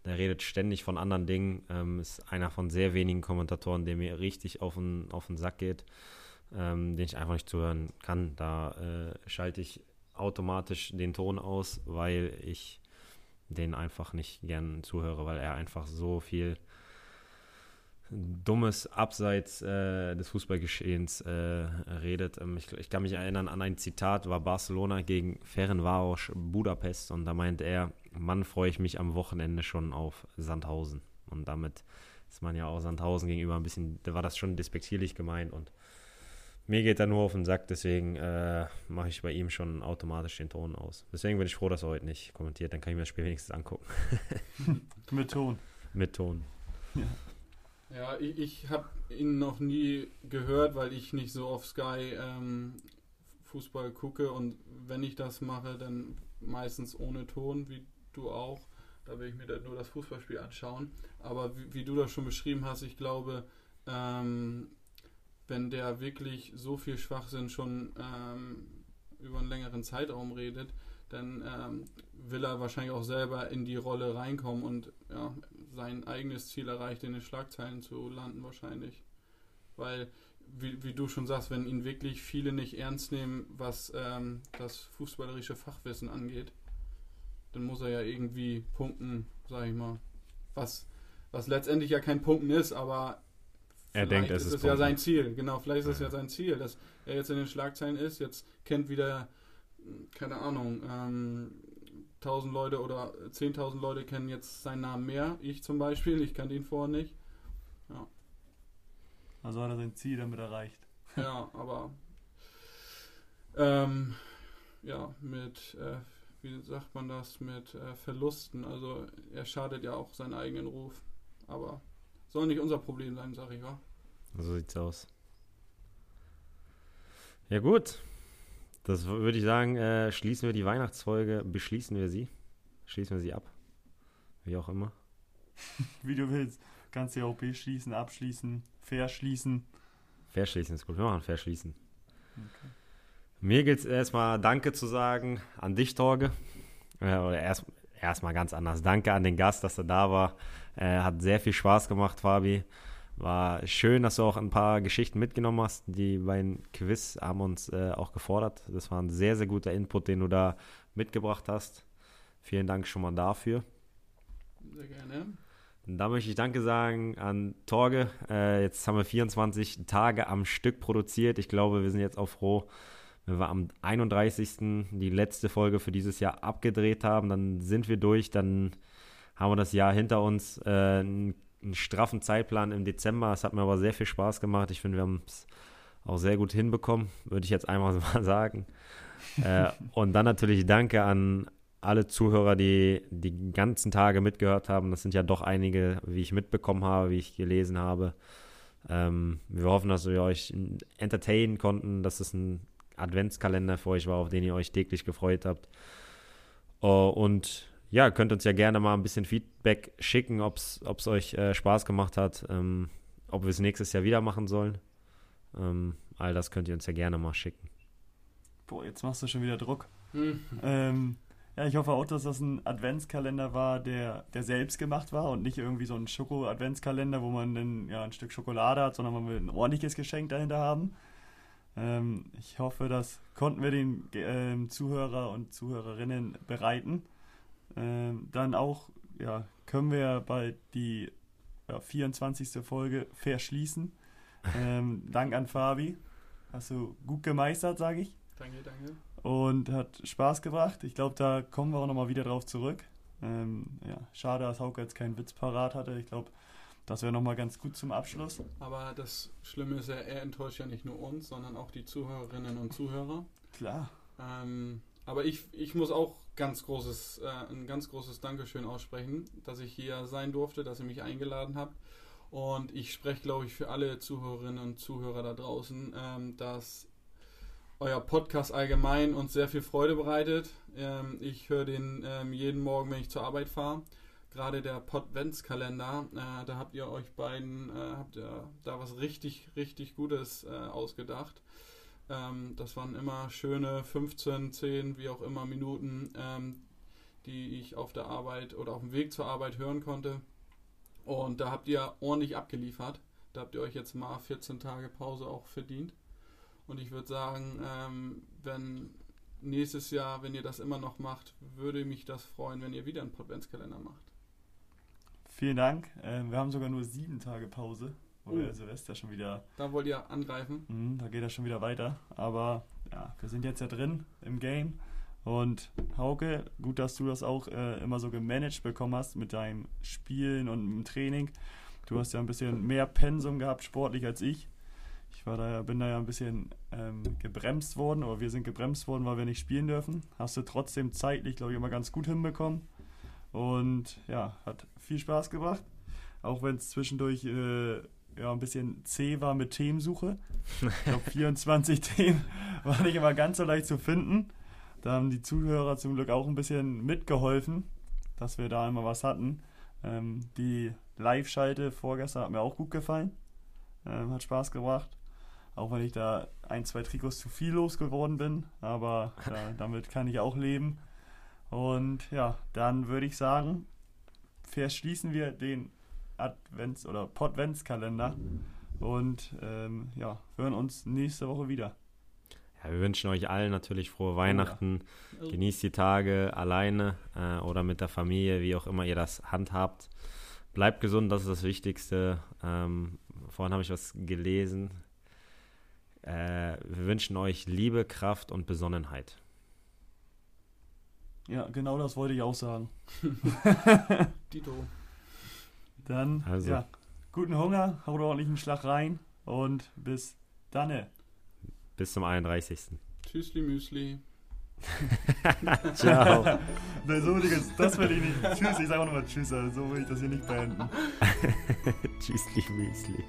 Speaker 2: Der redet ständig von anderen Dingen, ähm, ist einer von sehr wenigen Kommentatoren, der mir richtig auf den, auf den Sack geht, ähm, den ich einfach nicht zuhören kann. Da äh, schalte ich automatisch den Ton aus, weil ich den einfach nicht gern zuhöre, weil er einfach so viel Dummes abseits äh, des Fußballgeschehens äh, redet. Ähm, ich, ich, kann mich erinnern an ein Zitat, war Barcelona gegen Ferencváros Budapest und da meinte er, Mann, freue ich mich am Wochenende schon auf Sandhausen. Und damit ist man ja auch Sandhausen gegenüber ein bisschen, da war das schon despektierlich gemeint und mir geht er nur auf den Sack, deswegen äh, mache ich bei ihm schon automatisch den Ton aus. Deswegen bin ich froh, dass er heute nicht kommentiert, dann kann ich mir das Spiel wenigstens angucken.
Speaker 3: Mit Ton.
Speaker 2: Mit Ton.
Speaker 1: Ja. Ja, ich, ich habe ihn noch nie gehört, weil ich nicht so auf Sky ähm, Fußball gucke und wenn ich das mache, dann meistens ohne Ton, wie du auch. Da will ich mir dann nur das Fußballspiel anschauen. Aber wie, wie du das schon beschrieben hast, ich glaube, ähm, wenn der wirklich so viel Schwachsinn schon ähm, über einen längeren Zeitraum redet, dann ähm, will er wahrscheinlich auch selber in die Rolle reinkommen und ja, sein eigenes Ziel erreicht, in den Schlagzeilen zu landen wahrscheinlich. Weil, wie, wie du schon sagst, wenn ihn wirklich viele nicht ernst nehmen, was ähm, das fußballerische Fachwissen angeht, dann muss er ja irgendwie punkten, sag ich mal. Was, was letztendlich ja kein Punkten ist, aber
Speaker 2: er denkt, es
Speaker 1: ist, ist ja sein Ziel. Genau, vielleicht ist es ja. ja sein Ziel, dass er jetzt in den Schlagzeilen ist, jetzt kennt wieder, keine Ahnung, ähm, 1000 Leute oder 10.000 Leute kennen jetzt seinen Namen mehr. Ich zum Beispiel, ich kannte ihn vorher nicht. Ja.
Speaker 3: Also hat er sein Ziel damit erreicht.
Speaker 1: Ja, aber ähm, ja, mit, äh, wie sagt man das, mit äh, Verlusten. Also er schadet ja auch seinen eigenen Ruf. Aber soll nicht unser Problem sein, sag ich, wa?
Speaker 2: So sieht's aus. Ja gut, das würde ich sagen, äh, schließen wir die Weihnachtsfolge, beschließen wir sie. Schließen wir sie ab. Wie auch immer.
Speaker 3: Wie du willst. Kannst die auch beschließen, abschließen, verschließen.
Speaker 2: Verschließen ist gut. Wir machen verschließen. Okay. Mir gilt es erstmal Danke zu sagen an dich, Torge. Äh, oder erst, erstmal ganz anders. Danke an den Gast, dass er da war. Äh, hat sehr viel Spaß gemacht, Fabi. War schön, dass du auch ein paar Geschichten mitgenommen hast. Die beiden Quiz haben uns äh, auch gefordert. Das war ein sehr, sehr guter Input, den du da mitgebracht hast. Vielen Dank schon mal dafür.
Speaker 1: Sehr gerne.
Speaker 2: Und da möchte ich Danke sagen an Torge. Äh, jetzt haben wir 24 Tage am Stück produziert. Ich glaube, wir sind jetzt auch froh, wenn wir am 31. die letzte Folge für dieses Jahr abgedreht haben. Dann sind wir durch. Dann haben wir das Jahr hinter uns. Äh, einen straffen Zeitplan im Dezember. Es hat mir aber sehr viel Spaß gemacht. Ich finde, wir haben es auch sehr gut hinbekommen, würde ich jetzt einmal mal sagen. äh, und dann natürlich Danke an alle Zuhörer, die die ganzen Tage mitgehört haben. Das sind ja doch einige, wie ich mitbekommen habe, wie ich gelesen habe. Ähm, wir hoffen, dass wir euch entertainen konnten, dass es ein Adventskalender für euch war, auf den ihr euch täglich gefreut habt. Uh, und ja, könnt uns ja gerne mal ein bisschen Feedback schicken, ob es euch äh, Spaß gemacht hat, ähm, ob wir es nächstes Jahr wieder machen sollen. Ähm, all das könnt ihr uns ja gerne mal schicken.
Speaker 3: Boah, jetzt machst du schon wieder Druck. Hm. Ähm, ja, ich hoffe auch, dass das ein Adventskalender war, der, der selbst gemacht war und nicht irgendwie so ein Schoko-Adventskalender, wo man dann ja ein Stück Schokolade hat, sondern man will ein ordentliches Geschenk dahinter haben. Ähm, ich hoffe, das konnten wir den äh, Zuhörer und Zuhörerinnen bereiten. Ähm, dann auch, ja, können wir bald die ja, 24. Folge verschließen. Ähm, Dank an Fabi. Hast du gut gemeistert, sage ich.
Speaker 1: Danke, danke.
Speaker 3: Und hat Spaß gebracht. Ich glaube, da kommen wir auch nochmal wieder drauf zurück. Ähm, ja, schade, dass Hauke jetzt keinen Witz parat hatte. Ich glaube, das wäre nochmal ganz gut zum Abschluss.
Speaker 1: Aber das Schlimme ist ja, er enttäuscht ja nicht nur uns, sondern auch die Zuhörerinnen und Zuhörer.
Speaker 3: Klar.
Speaker 1: Ähm, aber ich, ich muss auch ganz großes, äh, ein ganz großes Dankeschön aussprechen, dass ich hier sein durfte, dass ihr mich eingeladen habt. Und ich spreche, glaube ich, für alle Zuhörerinnen und Zuhörer da draußen, ähm, dass euer Podcast allgemein uns sehr viel Freude bereitet. Ähm, ich höre den ähm, jeden Morgen, wenn ich zur Arbeit fahre. Gerade der Podventskalender, äh, da habt ihr euch beiden, äh, habt ihr da was richtig, richtig Gutes äh, ausgedacht. Ähm, das waren immer schöne 15, 10, wie auch immer Minuten, ähm, die ich auf der Arbeit oder auf dem Weg zur Arbeit hören konnte. Und da habt ihr ordentlich abgeliefert. Da habt ihr euch jetzt mal 14 Tage Pause auch verdient. Und ich würde sagen, ähm, wenn nächstes Jahr, wenn ihr das immer noch macht, würde mich das freuen, wenn ihr wieder einen Podventskalender macht.
Speaker 3: Vielen Dank. Ähm, wir haben sogar nur sieben Tage Pause, weil oh. Silvester schon wieder.
Speaker 1: Da wollt ihr angreifen.
Speaker 3: Mh, da geht das schon wieder weiter. Aber ja, wir sind jetzt ja drin im Game. Und Hauke, gut, dass du das auch äh, immer so gemanagt bekommen hast mit deinem Spielen und dem Training. Du hast ja ein bisschen mehr Pensum gehabt, sportlich als ich. Ich war da, bin da ja ein bisschen ähm, gebremst worden, oder wir sind gebremst worden, weil wir nicht spielen dürfen. Hast du trotzdem zeitlich, glaube ich, immer ganz gut hinbekommen. Und ja, hat viel Spaß gebracht. Auch wenn es zwischendurch äh, ja, ein bisschen zäh war mit Themensuche. Ich glaube, 24 Themen war nicht immer ganz so leicht zu finden. Da haben die Zuhörer zum Glück auch ein bisschen mitgeholfen, dass wir da immer was hatten. Ähm, die Live-Schalte vorgestern hat mir auch gut gefallen. Ähm, hat Spaß gebracht. Auch wenn ich da ein, zwei Trikots zu viel losgeworden bin. Aber ja, damit kann ich auch leben. Und ja, dann würde ich sagen, verschließen wir den Advents- oder Podventskalender und ähm, ja, hören uns nächste Woche wieder.
Speaker 2: Ja, wir wünschen euch allen natürlich frohe Weihnachten. Oh ja. Genießt die Tage alleine äh, oder mit der Familie, wie auch immer ihr das handhabt. Bleibt gesund, das ist das Wichtigste. Ähm, vorhin habe ich was gelesen. Äh, wir wünschen euch Liebe, Kraft und Besonnenheit.
Speaker 3: Ja, genau das wollte ich auch sagen.
Speaker 1: Dito.
Speaker 3: Dann, also. ja, guten Hunger, haut ordentlich einen Schlag rein und bis dann.
Speaker 2: Bis zum 31.
Speaker 1: Tschüssli Müsli.
Speaker 2: Ciao.
Speaker 3: Nein, so, das will ich nicht. Tschüss, ich sage auch nochmal Tschüss, also so will ich das hier nicht beenden.
Speaker 2: Tschüssli Müsli.